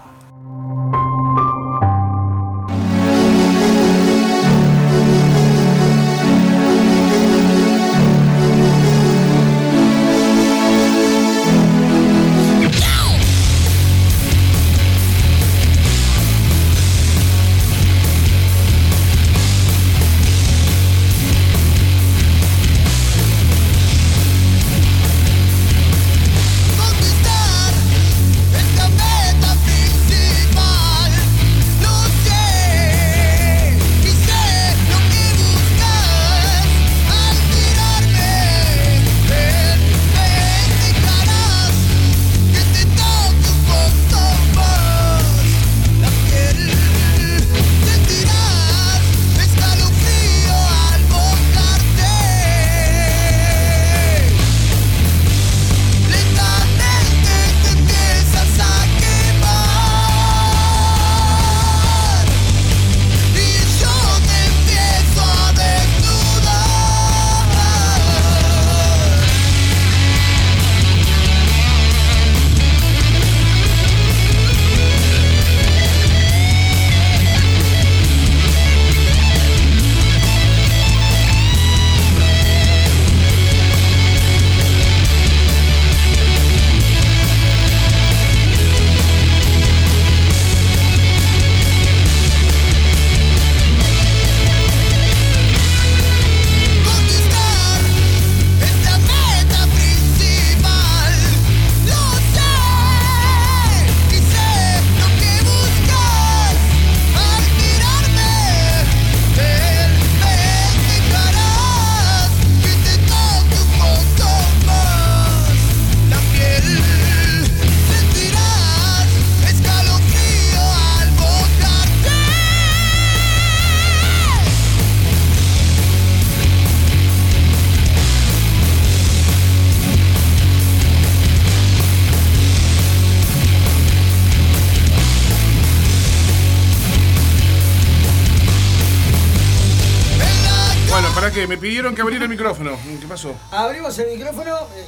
Me pidieron que abriera el micrófono. ¿Qué pasó? Abrimos el micrófono. eh,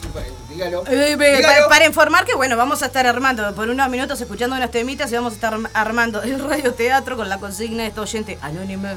dígalo. Eh, eh, Dígalo. pa- para informar que bueno, vamos a estar armando por unos minutos escuchando unas temitas y vamos a estar arm- armando el radioteatro con la consigna de este oyente anónimo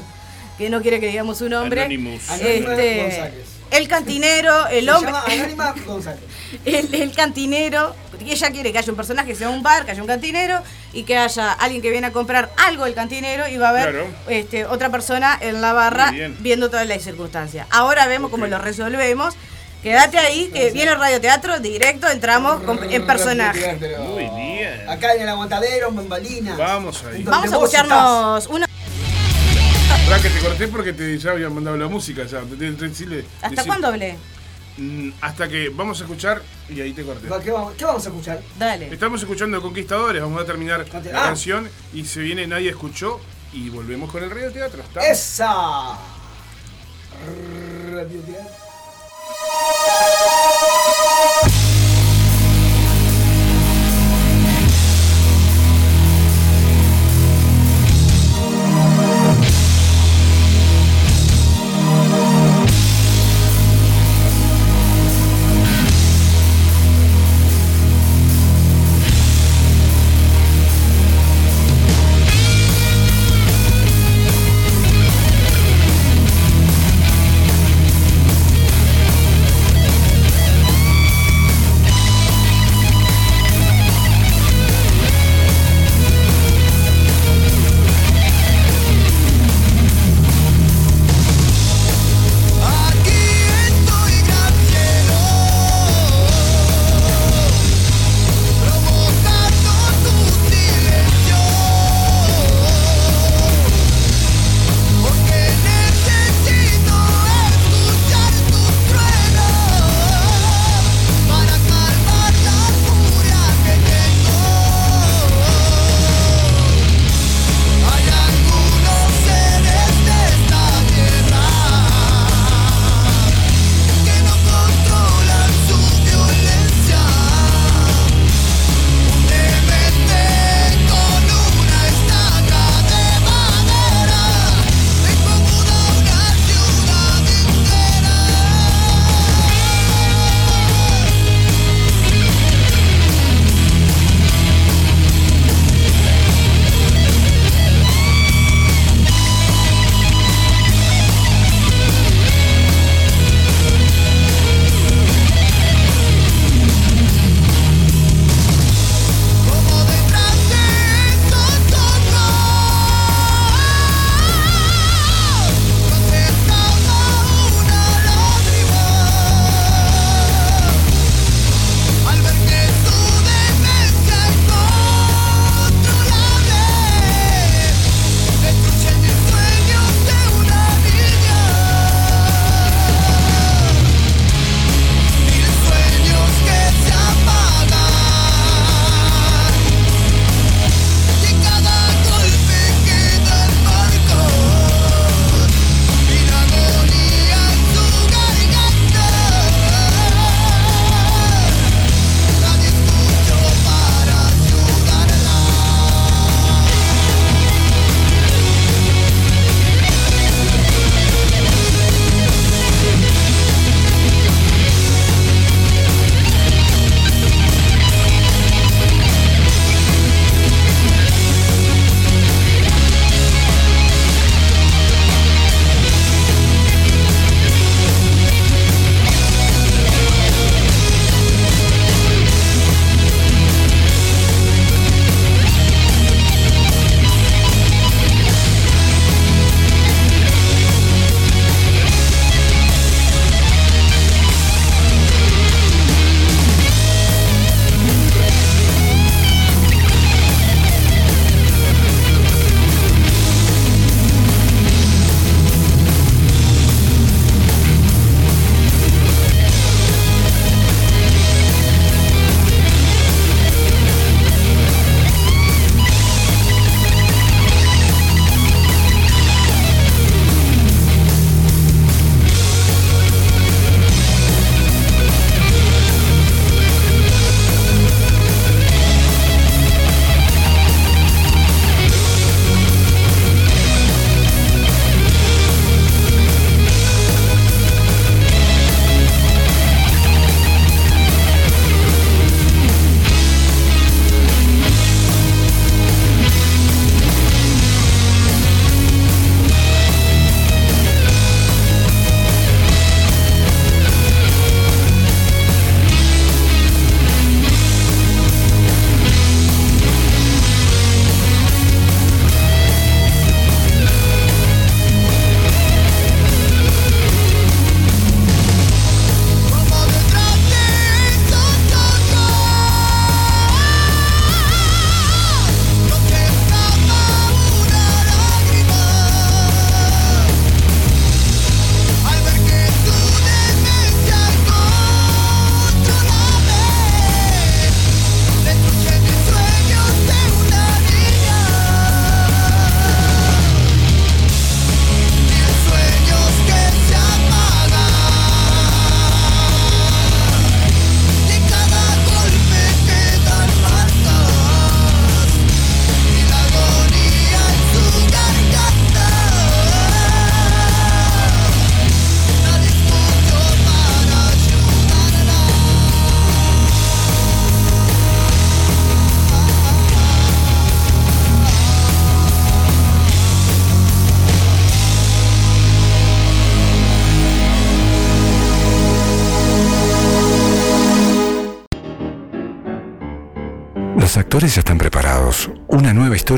que no quiere que digamos su nombre. Anonymous. Este, González. El cantinero, el Se hombre. llama Anónima González. El, el cantinero, porque ella quiere que haya un personaje que sea un bar, que haya un cantinero y que haya alguien que viene a comprar algo del cantinero y va a haber Claro. este, otra persona en la barra viendo todas las circunstancias. Ahora vemos cómo lo resolvemos. Quédate ahí, que viene el radioteatro, directo, entramos con- en personaje. Muy bien. Acá en el aguantadero, en Bambalina. Vamos ahí. Vamos a escucharnos una... Pará que te corté porque te, ya habían mandado la música. Ya. Te- te- te- decile- ¿Hasta cuándo hablé? Mm, Hasta que vamos a escuchar y ahí te corté. ¿Qué vamos, qué vamos a escuchar? Dale. Estamos escuchando Conquistadores, vamos a terminar la ah. canción y se viene Nadie Escuchó y volvemos con el radio teatro. ¿está? ¡Esa! Radioteatro. Nadie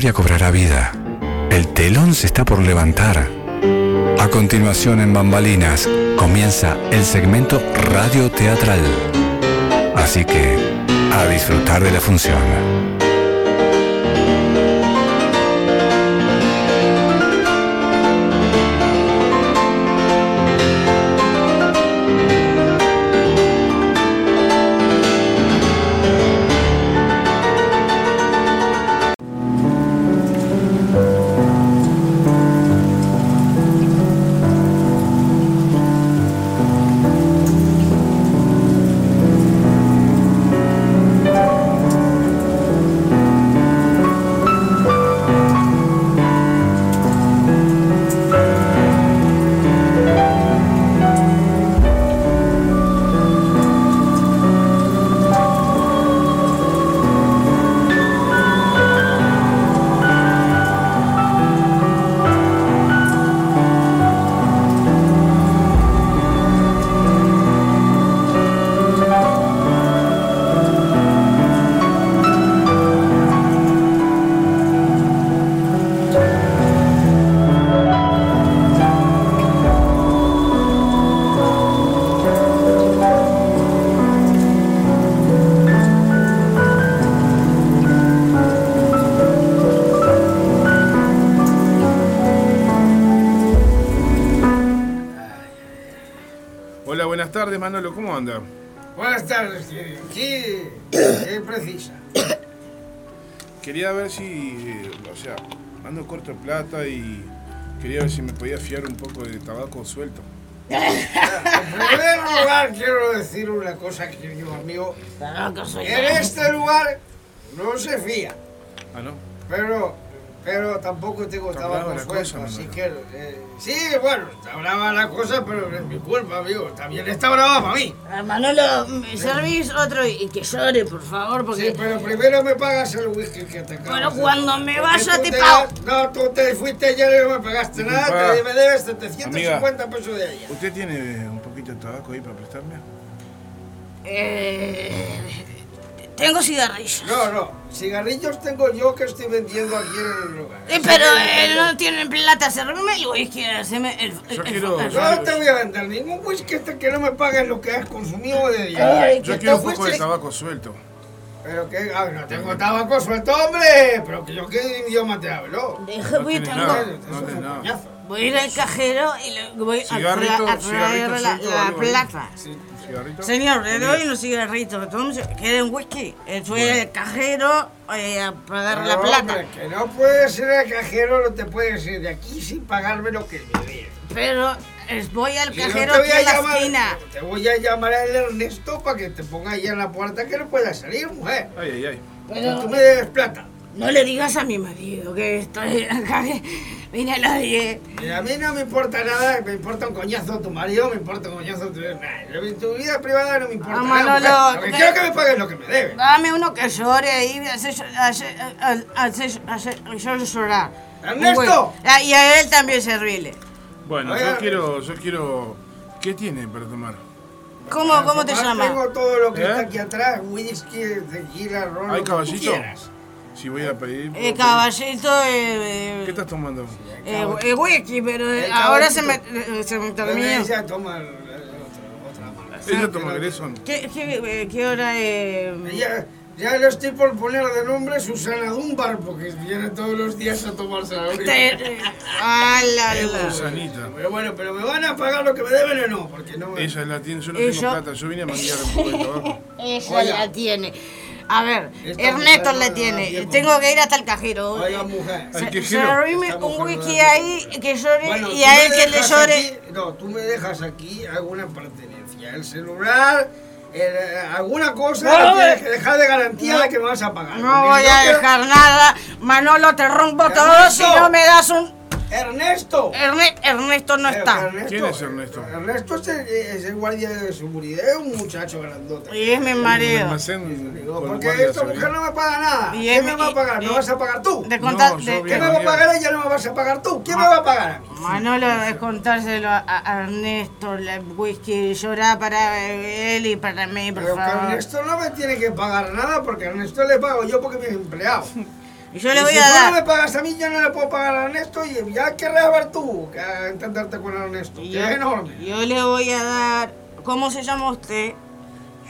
historia cobrará vida. El telón se está por levantar. A continuación en Bambalinas comienza el segmento radio teatral. Así que, a disfrutar de la función. Tardes, Manolo, ¿cómo anda? Buenas tardes, ¿qué, qué, precisa? Quería ver si, eh, o sea, ando corto de plata y quería ver si me podía fiar un poco de tabaco suelto. En primer lugar, quiero decir una cosa, querido amigo. En este lugar no se fía, Ah, ¿no? pero, pero tampoco tengo Está brava tabaco la suelto, cosa, así Manolo. que... eh, sí, bueno, está brava la cosa, pero es mi culpa, amigo. También está brava para mí. Ah, Manolo, ¿me servís otro y que llore, por favor? Porque Sí, pero primero me pagas el whisky que te acabas Bueno, cuando me vaya te te pago. No, tú te fuiste ayer y no me pagaste nada, te, me debes 750 pesos de ayer. ¿Usted tiene un poquito de tabaco ahí para prestarme? Eh, tengo cigarrillos. No, no, cigarrillos tengo yo que estoy vendiendo aquí en el lugar. Pero eh, no tienen plata, servirme el whisky, haceme el... el- Yo el- quiero- el- No te voy a vender ningún whisky hasta que no me pagues lo que has consumido de. Ay, Yo que quiero un poco de fuiste- tabaco suelto. Pero que, ah, no tengo tabaco suelto, hombre. Pero que yo qué idioma te hablo. Deja, No voy, tiene tengo- no tiene coñazo. voy a ir al cajero y le voy a, traer la, la plata. Sí. ¿Cigarrito? Señor, le doy unos cigarritos. Entonces, ¿quieren whisky? Eh, Fui al cajero eh, a pagar la No, plata. hombre, que no puedes ir al cajero, no te puedes ir de aquí sin pagarme lo que me debes. Pero voy al no cajero aquí voy a en la llamar, esquina. te voy a llamar al Ernesto para que te ponga ahí en la puerta que no puedas salir, mujer. Ay, ay, ay. Pero Tú me debes plata. No le digas a mi marido que estoy acá. que Vine a las 10. Y a mí no me importa nada, me importa un coñazo tu marido, me importa un coñazo tu... Nah, tu vida privada no me importa nada, mujer. Lo que ¿qué? quiero que me pagues lo que me debes. Dame uno que llore ahí, hace, hace, hace, hace, hace llorar. ¡Ernesto! Bueno, ah, y a él también servirle. Bueno, Oiga. yo quiero, yo quiero... ¿Qué tiene para tomar? ¿Cómo, cómo te Tomar llamas? Tengo todo lo que ¿Eh? está aquí atrás, whisky, tequila, ron, ¿Hay lo Si voy a pedir... Eh, caballito, eh, ¿Qué estás tomando? eh, eh, whisky, pero eh, El ahora se me, eh, se me Pero terminó. ella toma el- el otro- otra marca. Ella toma Grayson. ¿Qué, qué, eh, qué hora es? Ella, ya le estoy por poner de nombre Susana Dunbar, porque viene todos los días a tomarse la eh, ah, la, la. Susanita. Pero bueno, pero me van a pagar lo que me deben o no, porque no me... Ella la tiene, yo no Eh, tengo plata. Yo vine a manguear un poco de tabaco. Ella Oiga. la tiene. A ver, Esta Ernesto le tiene. Tengo que ir hasta el cajero. Oiga, mujer. Se- Esta un la ahí que llore Bueno, y a él que le llore. aquí- no, tú me dejas aquí alguna pertenencia. El celular, el- alguna cosa No, eh. tienes que dejar de garantía No. de que me vas a pagar. No voy a dejar nada. Manolo, te rompo todo si no me das un. Ernesto. Erne- Ernesto no Pero está. Ernesto- ¿Quién es Ernesto? Ernesto es el, es el guardia de seguridad, es un muchacho grandote. Y es mi marido. porque de esta mujer no me paga nada. Y ¿Quién es me va a pagar? y- ¿Me vas a pagar tú? De contar, No, de-. ¿Quién me va a pagar ella? No me vas a pagar tú. ¿Quién me va a pagar? Manolo, es contárselo a, a Ernesto, el whisky llora para él y para mí, por Pero favor. Ernesto no me tiene que pagar nada porque a Ernesto le pago yo porque me he empleado. Y yo le voy si a tú no me dar. pagas a mí, yo no le puedo pagar a Ernesto y ya querrás ver tú que a entenderte con Ernesto. y Que yo, es enorme. yo le voy a dar. ¿Cómo se llama usted?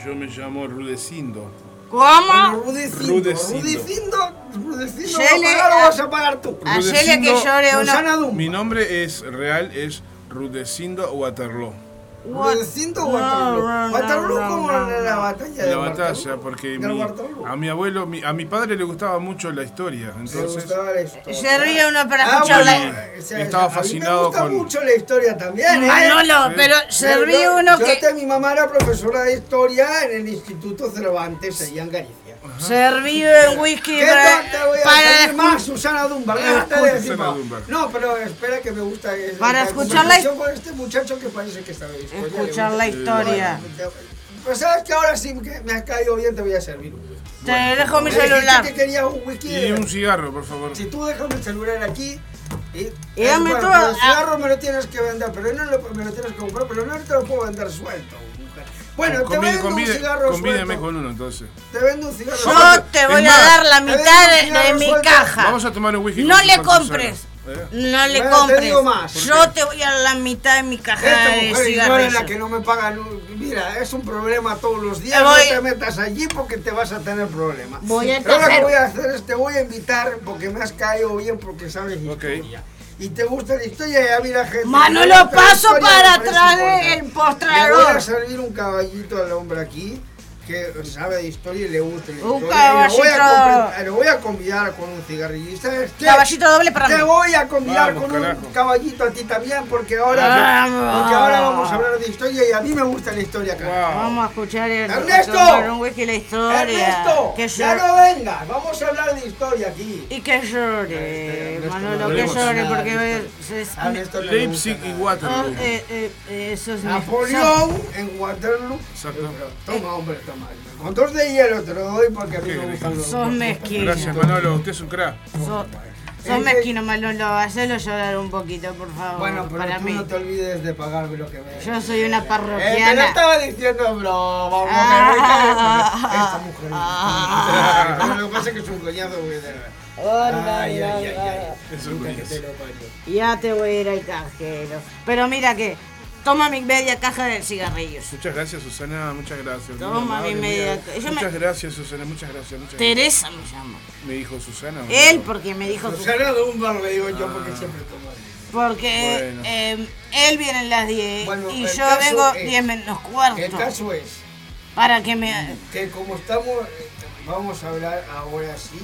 Yo me llamo Rudecindo. ¿Cómo? Rudecindo. Rudecindo. Rudecindo. Rudecindo. ¿vas a pagar o vas a pagar tú? Que Rudecindo- llore uno. Mi nombre es real, es Rudecindo Waterloo. Rudecindo o No, Waterloo. no, no, Waterloo no, como no, en la no. batalla de la batalla, porque mi- a mi abuelo, mi- a mi padre le gustaba mucho la historia. Me Entonces, gustaba la historia. Se ríe uno para Ah, escucharla. bueno, o sea, Estaba a mí fascinado Me gusta con- mucho la historia también, ¿eh? Manolo, Sí. pero se Yo- ríe yo- uno yo que. te- mi mamá era profesora de historia en el Instituto Cervantes, allá en Galicia. Se ríe en whisky ¿Qué para. te voy a para más, Susana Dunbar? Susana más. Dunbar. No, pero espera que me gusta eh, Para la escuchar la con este muchacho que parece que sabe. Escuchar la historia. Pues sabes que ahora sí que me has caído bien, te voy a servir un whisky. Te dejo mi celular. que querías un whisky. y un cigarro, por favor. Si tú dejas mi celular aquí. Y, Y dame bueno, todo, pero el cigarro me lo tienes que vender, pero no lo, me lo tienes que comprar, pero no te lo puedo vender suelto. Bueno, te Convide- vendo un convide- cigarro convídeme suelto. con uno entonces. Te vendo un cigarro Yo suelto. te voy Es a más, dar la te mitad de, de mi caja. Vamos a tomar un whisky. No le compres. ¿eh? No le Bueno, te compres. digo más. Yo te voy a dar la mitad de mi caja Esta de mujer cigarrillos. la que no me paga luz. Mira, es un problema todos los días. Te No voy- te metas allí porque te vas a tener problemas. Voy a lo que voy a hacer es te voy a invitar porque me has caído bien porque sabes Ok. historia. Y te gusta la historia y a mí la gente. Mano, me lo gusta la paso para atrás del importante. Le voy postrador. a servir un caballito al hombre aquí que sabe de historia y le gusta la Un historia. y lo voy, a caballito. lo voy a convidar con un cigarrillo. ¿Y ¿Sabes qué? Caballito doble para Te mí. voy a convidar Vamos, con carajo. un caballito a ti también porque ahora, Vamos. porque ahora vamos a hablar de historia y a mí me gusta la historia. Wow. Vamos a escuchar el ¡Ernesto! un whisky la historia. Ernesto, Que ya no vengas, vamos a hablar de historia aquí. Y que llore, Ernesto, Manolo, no que llore porque es- Ernesto Leipzig y. Ah, Waterloo. eh, eh, eh, eso es Napoleón en Waterloo. Exacto. Toma, hombre, toma. Con dos de hielo te lo doy porque a mí me gustan los Sos mezquino. Gracias, Manolo. Usted es un crack. Sos, sos mezquino, Manolo. Hacelo llorar un poquito, por favor. Bueno, pero para tú mí. no te olvides de pagarme lo que me Yo soy una Eh, te lo parroquiana. estaba diciendo, bro. Vamos Ah. a ver. Esta mujer. Ah. Lo que pasa es que es un coñazo Hola, Ay, ay, ay, hola. ay. Es que coñazo. te lo parió. Ya te voy a ir al cajero. Pero mira que, toma mi media caja de cigarrillos. Muchas gracias, Susana. Muchas gracias. Toma mi media- me- Muchas gracias, Susana. Muchas gracias. Muchas gracias. Teresa me llama. Me dijo Susana. Él porque me dijo su- Susana Dumbar le digo yo porque siempre toma. Porque Bueno. eh, él viene a las 10 Bueno, y el yo vengo es- 10 menos El cuarto. caso es Para que me... que como estamos, eh, vamos a hablar ahora sí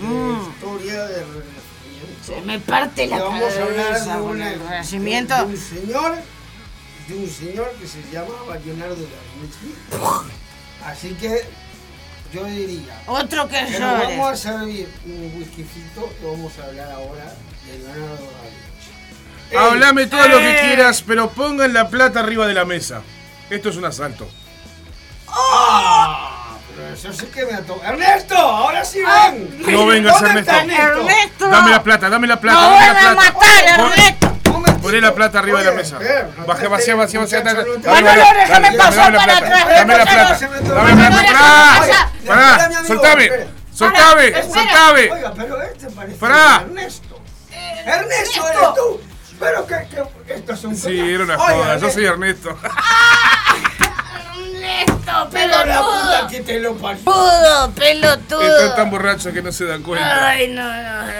de Mm. historia de renacimiento. Se me parte la vamos a hablar cabeza de, una- el renacimiento. de un señor, de un señor que se llamaba Leonardo da Vinci. Así que yo diría Otro que que llore. vamos a servir un whiskycito y vamos a hablar ahora de Leonardo da Vinci. Ey, Háblame todo lo que Eh. quieras, pero pongan la plata arriba de la mesa. Esto es un asalto. ¡Ah! Eso sí que me ha tocado. ¡Ernesto! ¡Ahora sí ven! No vengas, ¿Dónde está Ernesto. Ernesto. Dame la plata, dame la plata, ¡No dame la a matar, Ernesto! Poné la plata arriba de la mesa. te vacía, vacía, vacía. Manolo, déjame pasar dame la para plata, atrás, Dame la plata. Dame la plata. ¡Pará! ¡Pará! ¡Soltame! ¡Soltame! ¡Soltame! Oiga, pero este parece Pará. Ernesto. Ernesto, eres tú. Pero que, que esto es un Sí, era una joda. Yo soy Ernesto. Ernesto, Pero la puta pelotudo. que te lo parió. Pudo, Están tan pelotudo. borrachos que no se dan cuenta. Ay, no, no.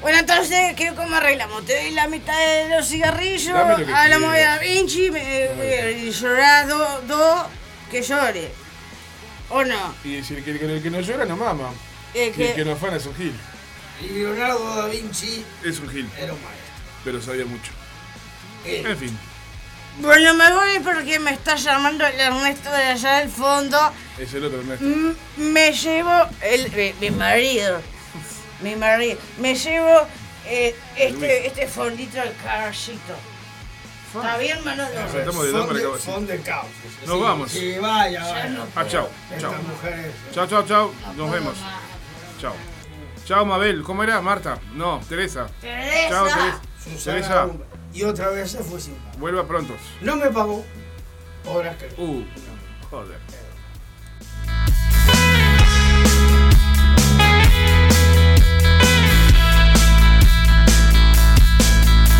Bueno, entonces, ¿qué, ¿cómo arreglamos? Te doy la mitad de los cigarrillos, lo que hablamos de. Da Vinci me, y llorás dos, do, que llore. ¿O no? Y si el que, el que no llora no mama. Eh, Y el que que, no afana es un gil. Y Leonardo da Vinci Es un gil, era un maestro. pero sabía mucho. Eh, En fin, bueno, me voy porque me está llamando el Ernesto de allá del fondo. es el otro Ernesto. Me llevo el, mi, mi marido. Mi marido. Me llevo Eh, este, este fondito al carcito. ¿Está bien, Manolo? Nos sentamos de lado para que Son de, caos. Nos vamos. Sí, vaya, vaya. no Ah, chao, chao. Mujeres. Chao, chao, chao. Nos vemos. Chao. Chao, Mabel. ¿Cómo era? Marta. No, Teresa. Teresa. Chao, Teresa. Teresa. Y otra vez se fue sin pago. vuelva pronto. No me pagó. Horas que Uh, joder.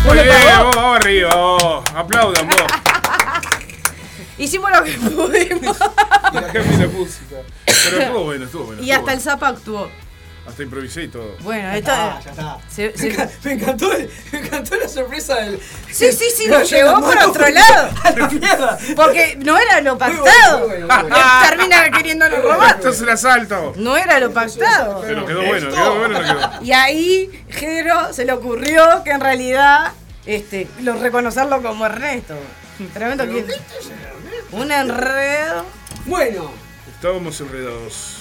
Muy bien, vamos, vamos arriba, vos. Aplaudan vos. Hicimos lo que pudimos. Linda música. Pero estuvo bueno, estuvo bueno. y estuvo hasta el bueno. Zapa actuó. Hasta improvisé y todo. Bueno, Ya esto. está, ya está. se- Me, se- enca- me encantó, el- me encantó la sorpresa del. Sí, sí, sí, No, nos llevó por otro fue lado. A la mierda. Porque no era lo Muy bueno, pactado. muy bueno, muy bueno. Él termina queriéndolo robar. Esto es el asalto. No era lo pactado. Pero quedó bueno, quedó bueno, no quedó. Y ahí Jero se le ocurrió que en realidad este, lo reconocerlo como Ernesto. Tremendo que un enredo. Bueno, Estábamos enredados.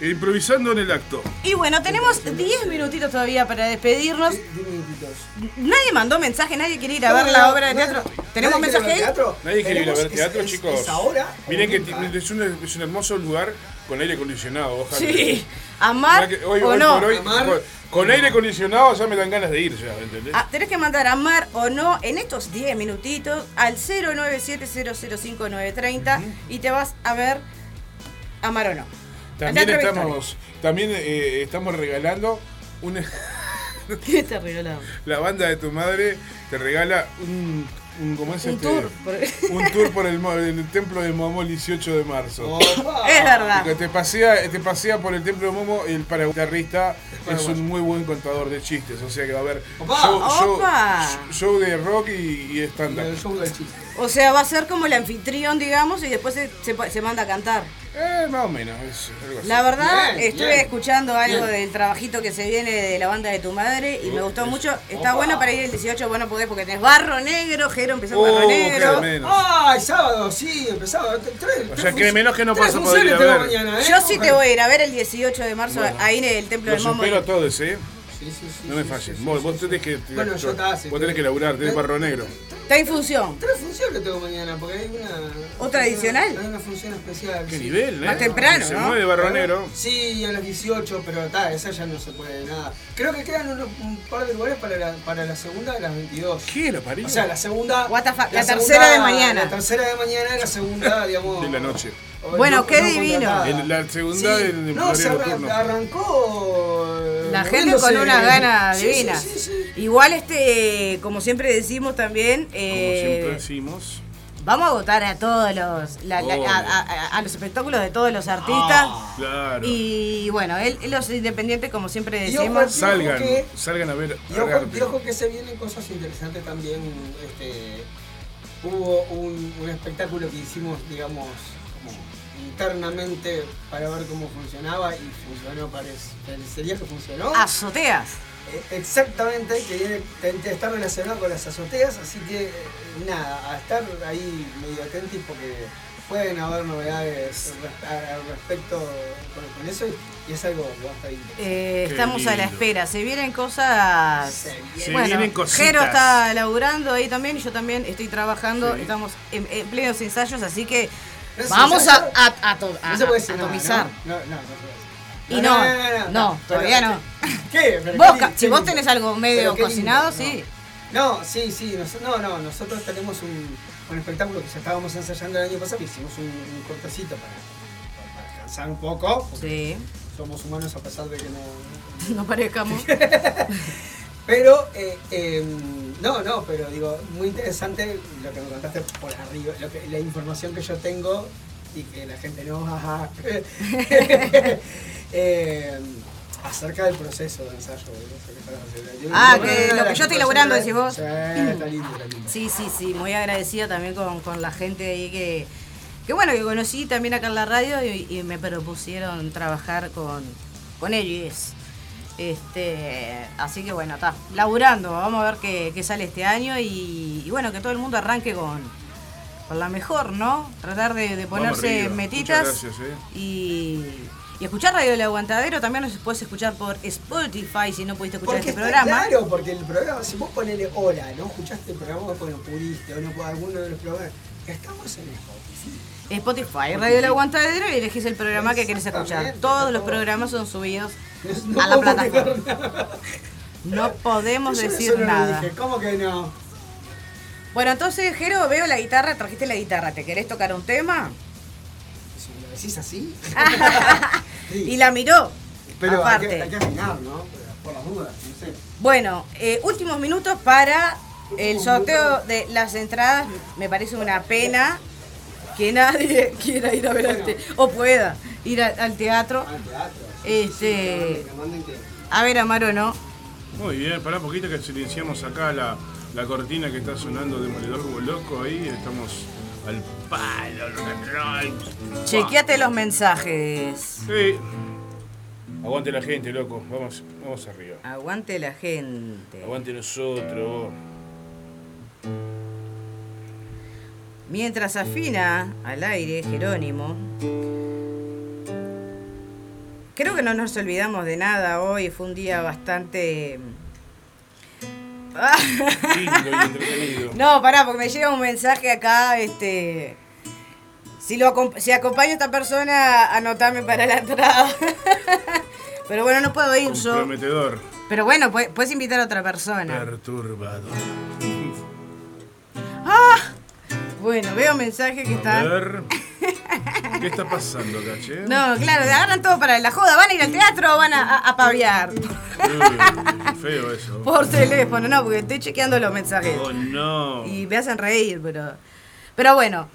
Improvisando en el acto. Y bueno, tenemos 10 minutitos todavía para despedirnos. 10 minutitos. Nadie mandó mensaje, nadie quiere ir a ver la obra de teatro. ¿Tenemos ¿Nadie quiere mensaje ahí? teatro? Nadie quiere ir a ver teatro, es- chicos. Es ahora. Miren que es un, es un hermoso lugar con aire acondicionado. Ojalá. Sí. ¿Amar Mirá que hoy- o hoy no? por hoy, Amar. con, con aire acondicionado ya me dan ganas de ir ya, ¿entendés? Ah, tenés que mandar amar o no en estos 10 minutitos al 097005930 y te vas a ver amar o no. También estamos, también eh, estamos regalando una, ¿Qué te regalamos? la banda de tu madre te regala un, un ¿cómo es Un este? tour. por- Un tour por el, mo- el templo de Momo el 18 de marzo. Es verdad. Que te pasea, te pasea por el templo de Momo el paraguitarrista es un muy buen contador de chistes. O sea que va a haber Opa. show, show- Opa. show de rock y, chiste. O sea, va a ser como el anfitrión, digamos, y después se, se- se manda a cantar. Eh, más o menos, es algo así. La verdad, Bien, estuve bien. escuchando algo Bien. del trabajito que se viene de la banda de tu madre y me gustó mucho. Está Opa. bueno para ir el 18, bueno podés porque tenés Barro Negro, Jero empezó Oh, Barro Negro. menos. ¡Ay, sábado! Sí, empezaba. Tres, O tres sea, que menos que no tres vas a poder ir a funciones tengo ver. mañana, ¿eh? Yo sí te voy a ir a ver el 18 de marzo Bueno. ahí en el Templo del Momo. espero a todos, ¿eh? Sí, sí, sí, No me sí, falles. sí, vos sí, vos tenés que. Bueno, yo Vos tenés que laburar, tenés barro negro. Está en función. Tres funciones tengo mañana, porque hay una. ¿Otra adicional? Una, hay una función especial. Qué sí. nivel, ¿eh? Más temprano, Se mueve barro negro. Sí, a las 18, pero está, esa ya no se puede nada. Creo que quedan unos- un par de lugares para la, para la segunda de las 22. ¿Qué lo parió? O sea, la segunda. What the fuck, la tercera de mañana. La tercera de mañana y la segunda, digamos. De la noche. Bueno, no- qué no divino. El- la segunda Sí, del No, se arran- arrancó. eh, La gente con unas ganas Sí, sí, divinas. sí, sí. Igual este, como siempre decimos también, Como eh, siempre decimos. vamos a votar a todos los, la- la- Obvio. a, a- a los espectáculos de todos los artistas. Ah. Claro. Y bueno, él, los independientes, como siempre decimos, Salgan, que- salgan a ver. Y a ojo, arte. y ojo que se vienen cosas interesantes también. Este, hubo un, un espectáculo que hicimos, digamos, como internamente para ver cómo funcionaba y funcionó, parece. Parecería que funcionó. azoteas. Eh, Exactamente, que viene, está relacionado con las azoteas, así que eh, nada, a estar ahí medio atentos porque pueden haber novedades al respecto con, con eso y es algo interesante. Eh, estamos a la espera. Se vienen cosas. Se bueno, vienen cositas. Jero está laburando ahí también yo también estoy trabajando. Sí. Estamos en, en plenos ensayos, así que ¿No es vamos a, atomizar. ¿no? No, no. Y no, no, todavía no. ¿Qué? Si vos tenés algo medio cocinado, sí. No, sí, sí, no, no, nosotros tenemos un, un espectáculo que ya estábamos ensayando el año pasado, que hicimos un, un cortecito para, para descansar un poco. Sí, Somos humanos a pesar de que no... no parezcamos. Pero, eh, eh, no, no, pero digo, muy interesante lo que me contaste por arriba, lo que, la información que yo tengo y que la gente no, ajá, eh, acerca del proceso de ensayo. Yo- Ah, que lo que yo estoy elaborando, decís vos. Sí, está lindo, está lindo. Sí, sí, sí, muy agradecida también con, con la gente ahí que, que bueno, que conocí también acá en la radio y, y me propusieron trabajar con, con ellos. Este, así que bueno, está, laburando, vamos a ver qué, qué sale este año y, y bueno, que todo el mundo arranque con, con la mejor, ¿no? Tratar de, ponerse arriba. metitas gracias, eh. y, Y escuchar Radio El Aguantadero también nos puedes escuchar por Spotify si no pudiste escuchar Porque este está programa. Claro, porque el programa, si vos ponele hora, no escuchaste el programa, pues no pudiste, o no pudo alguno de los programas, ya estamos en Spotify. Spotify, Radio El Aguantadero y elegís el programa que querés escuchar. Todos los programas son subidos No a la plataforma. No podemos Yo decir eso no lo nada. dije, ¿Cómo que no? Bueno, entonces, Jero, veo la guitarra, trajiste la guitarra. ¿Te querés tocar un tema? Si me lo decís así. Y la miró. Pero hay aparte. que, hay que afinar, ¿no? Por las dudas, no sé. Bueno, eh, últimos minutos para el sorteo de las entradas. Me parece una pena que nadie quiera ir a ver al te- o pueda ir a- al teatro. Al teatro. Este, a ver, Amaro, ¿no? Muy bien, pará un poquito que silenciamos acá la, la cortina que está sonando de Moledor como loco ahí. Estamos al palo, rock. Chequeate los mensajes. Sí. Aguante la gente, loco. Vamos, vamos arriba. Aguante la gente. Aguante nosotros. Mientras afina al aire Jerónimo. Creo que no nos olvidamos de nada hoy. Fue un día bastante. Lindo y entretenido. No, pará, porque me llega un mensaje acá, este. Si, lo, si acompaño a esta persona, anotame para la entrada. Pero bueno, no puedo ir yo. Prometedor. Pero bueno, pu- puedes invitar a otra persona. Perturbador. ¡Ah! Bueno, veo mensajes que A están. ver. ¿Qué está pasando, caché? No, claro, agarran todo para la joda. ¿Van a ir al teatro o van a, a, a paviar? Uy, feo eso. Por teléfono, no, porque estoy chequeando los mensajes. Oh, no. Y me hacen reír, pero. Pero bueno,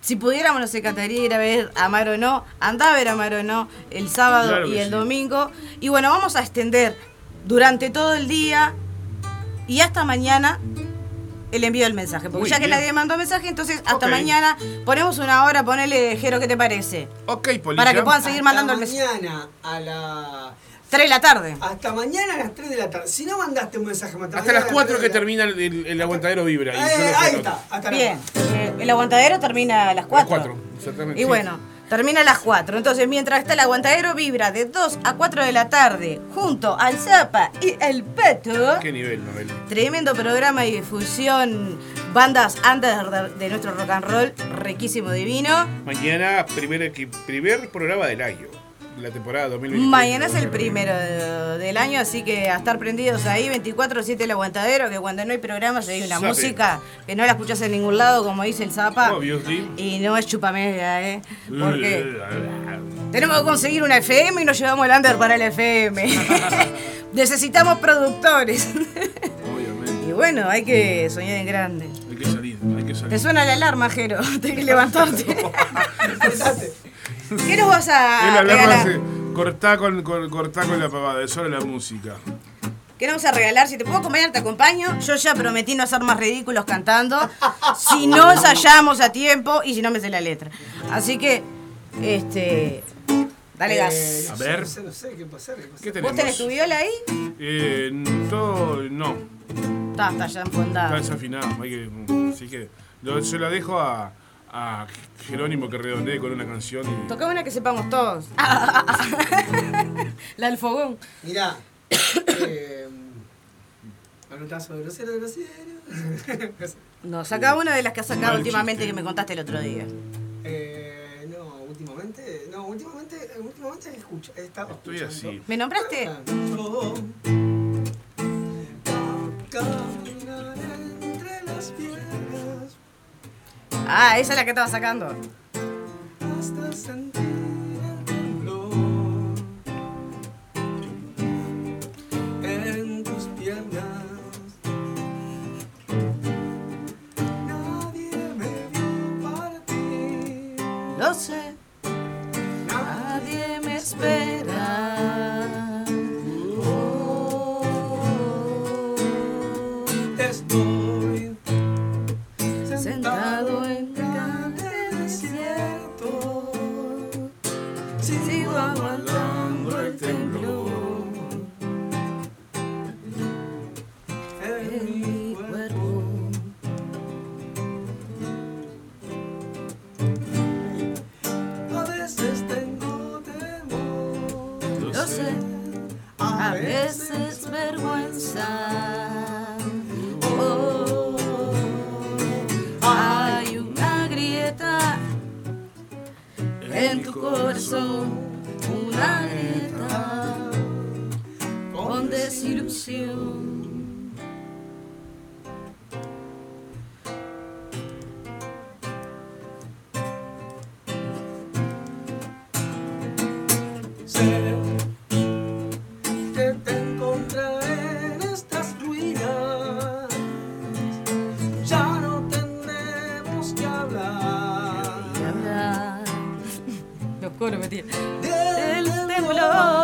si pudiéramos, nos encantaría ir a ver a Maro No. Anda a ver a Maro No el sábado Claro y el sí. domingo. Y bueno, vamos a extender durante todo el día y hasta mañana el envío del mensaje. Porque Muy ya que bien. nadie mandó mensaje, entonces hasta Ok. mañana ponemos una hora, ponele, Jero, ¿qué te parece? Ok, policía. Para que puedan seguir Hasta mandando el mensaje. mañana a la... 3 de la tarde. Hasta mañana a las 3 de la tarde. Si no mandaste un mensaje, Hasta mañana las a 4 3 que la- termina el, el- el aguantadero vibra. Eh, ahí está, hasta Bien, eh, el aguantadero termina a las 4. Las cuatro, exactamente, Y sí. bueno, termina a las 4. Entonces, mientras está el aguantadero, vibra de 2 a 4 de la tarde, junto al Zapa y el Peto. ¿Qué nivel, Noel? Tremendo programa y difusión, bandas under de, nuestro rock and roll, riquísimo divino. Mañana, primer, primer programa del año. La temporada 2023. Mañana es el primero de- del año, así que a estar prendidos ahí, 24-7 el aguantadero, que cuando no hay programas hay una música que no la escuchás en ningún lado, como dice el Zapa. Obviously. Y no es chupamedia, ¿eh? Porque tenemos que conseguir una FM y nos llevamos el under para el FM. Necesitamos productores. Obviamente. y bueno, hay que soñar en grande. Hay que salir, hay que Te salir. suena la alarma, Jero. Tienes que levantarte. ¿Qué nos vas a regalar? cortá con, con- cortá con la pavada, es solo la música. ¿Qué nos vas a regalar? Si te puedo acompañar, te acompaño. Yo ya prometí no hacer más ridículos cantando. Si no ensayamos a tiempo y si no me sé la letra. Así que, este. Dale Eh, gas. no A ver. No sé, no sé qué pasar. qué pasar. ¿Qué ¿Vos tenés tu viola ahí? Eh, todo, no, Está, está ya está enfondada. desafinado. Hay que, así que lo- se la dejo a, a Jerónimo que redondee con una canción. y- Toca una que sepamos todos. la del fogón. Mirá. eh, Anotazo grosero, grosero. No, saca una de las que has sacado Mal últimamente chiste. que me contaste el otro día. Eh, no, últimamente. No, últimamente. Últimamente escucho. He estado Estoy escuchando. así. ¿Me nombraste? Yo, Caminar entre las piedras Ah, esa es la que estaba sacando. hasta sentir el temblor en tus piernas. Nadie me vio partir. Lo sé, desilusión. Sé que te encontraré en estas ruinas. Ya no tendremos que hablar del El temblor.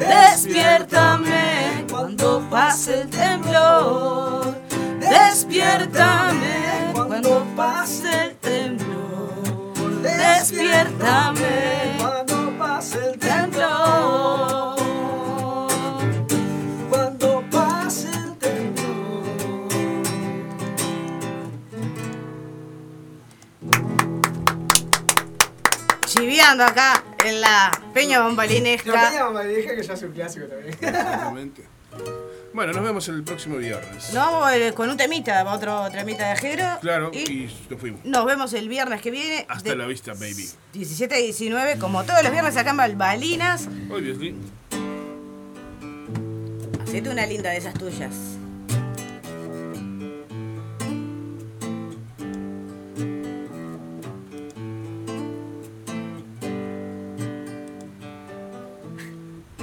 Despiértame cuando pase el temblor. Despiértame cuando pase el temblor. Despiértame Cuando pase el temblor. Cuando pase el temblor. Chiviando acá en la Peña tenía mamá, le dije que ya es un clásico también. Exactamente. Bueno, nos vemos el próximo viernes. Nos vamos eh, con un temita, otro temita de ajero. Claro, Y y nos fuimos. nos vemos el viernes que viene. Hasta la vista, baby. 17 a 19, como todos los viernes acá en Balbalinas. Obviously. Hacete una linda de esas tuyas.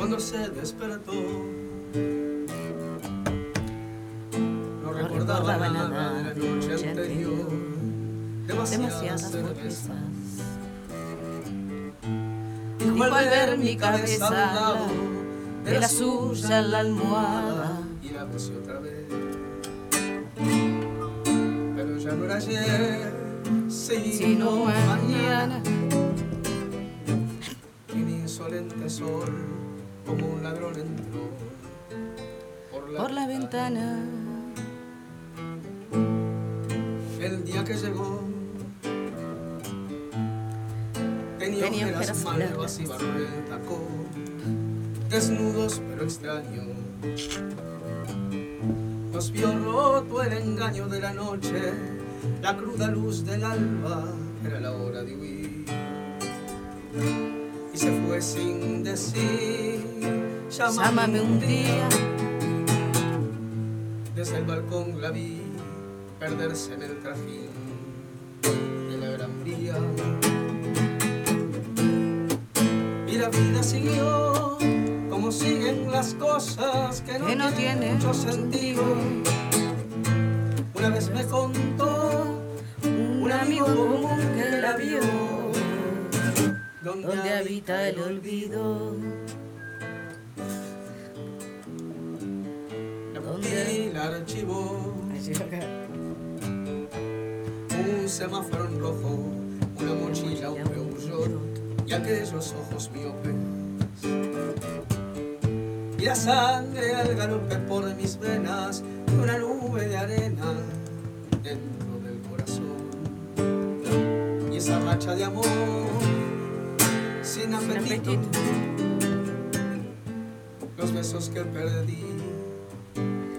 Cuando se despertó, no recordaba nada de la noche anterior. Demasiadas sorpresas. Dijo al ver mi cabeza al lado de la suya en la almohada. y la besé otra vez. Pero ya no era ayer, Si sino no mañana. mi insolente sol, como un ladrón entró por la, Por la ventana. El día que llegó, tenía, Tenía ojeras malvas y barro en el tacón, desnudos pero extraños. Nos vio roto el engaño de la noche, la cruda luz del alba, era la hora de huir. Y se fue sin decir, Llámame un día. Desde el balcón la vi perderse en el trajín de la gran vía. Y la vida siguió como siguen las cosas que no, Que no tienen tienen mucho sentido. Una vez me contó Un amigo común que la vio. Donde, Donde habita el olvido. donde el archivo. Un semáforo en rojo, una mochila, un Peugeot y aquellos ojos miopes. Y la sangre al galope por mis venas y una nube de arena dentro del corazón. Y esa racha de amor sin apetito, apetito. los besos que perdí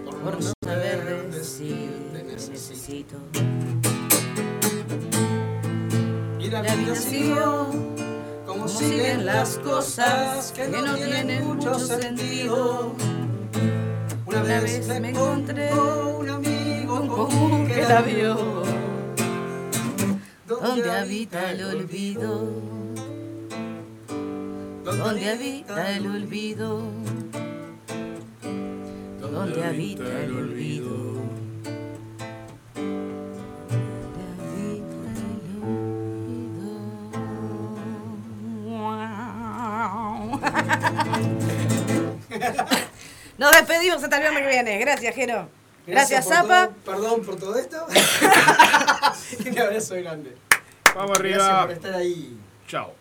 por, Por no saber decir te necesito. Y la, La vida siguió como siguen las cosas que no tienen mucho sentido. Una Una vez vez me encontré encontré un amigo común que la vio, vio. Donde habita el olvido, donde habita el olvido, donde habita el olvido. Nos despedimos hasta el viernes que viene. Gracias, Jero. Gracias, Zapa. todo- perdón por todo esto. Un abrazo grande. Vamos Gracias arriba. por estar ahí. Chao.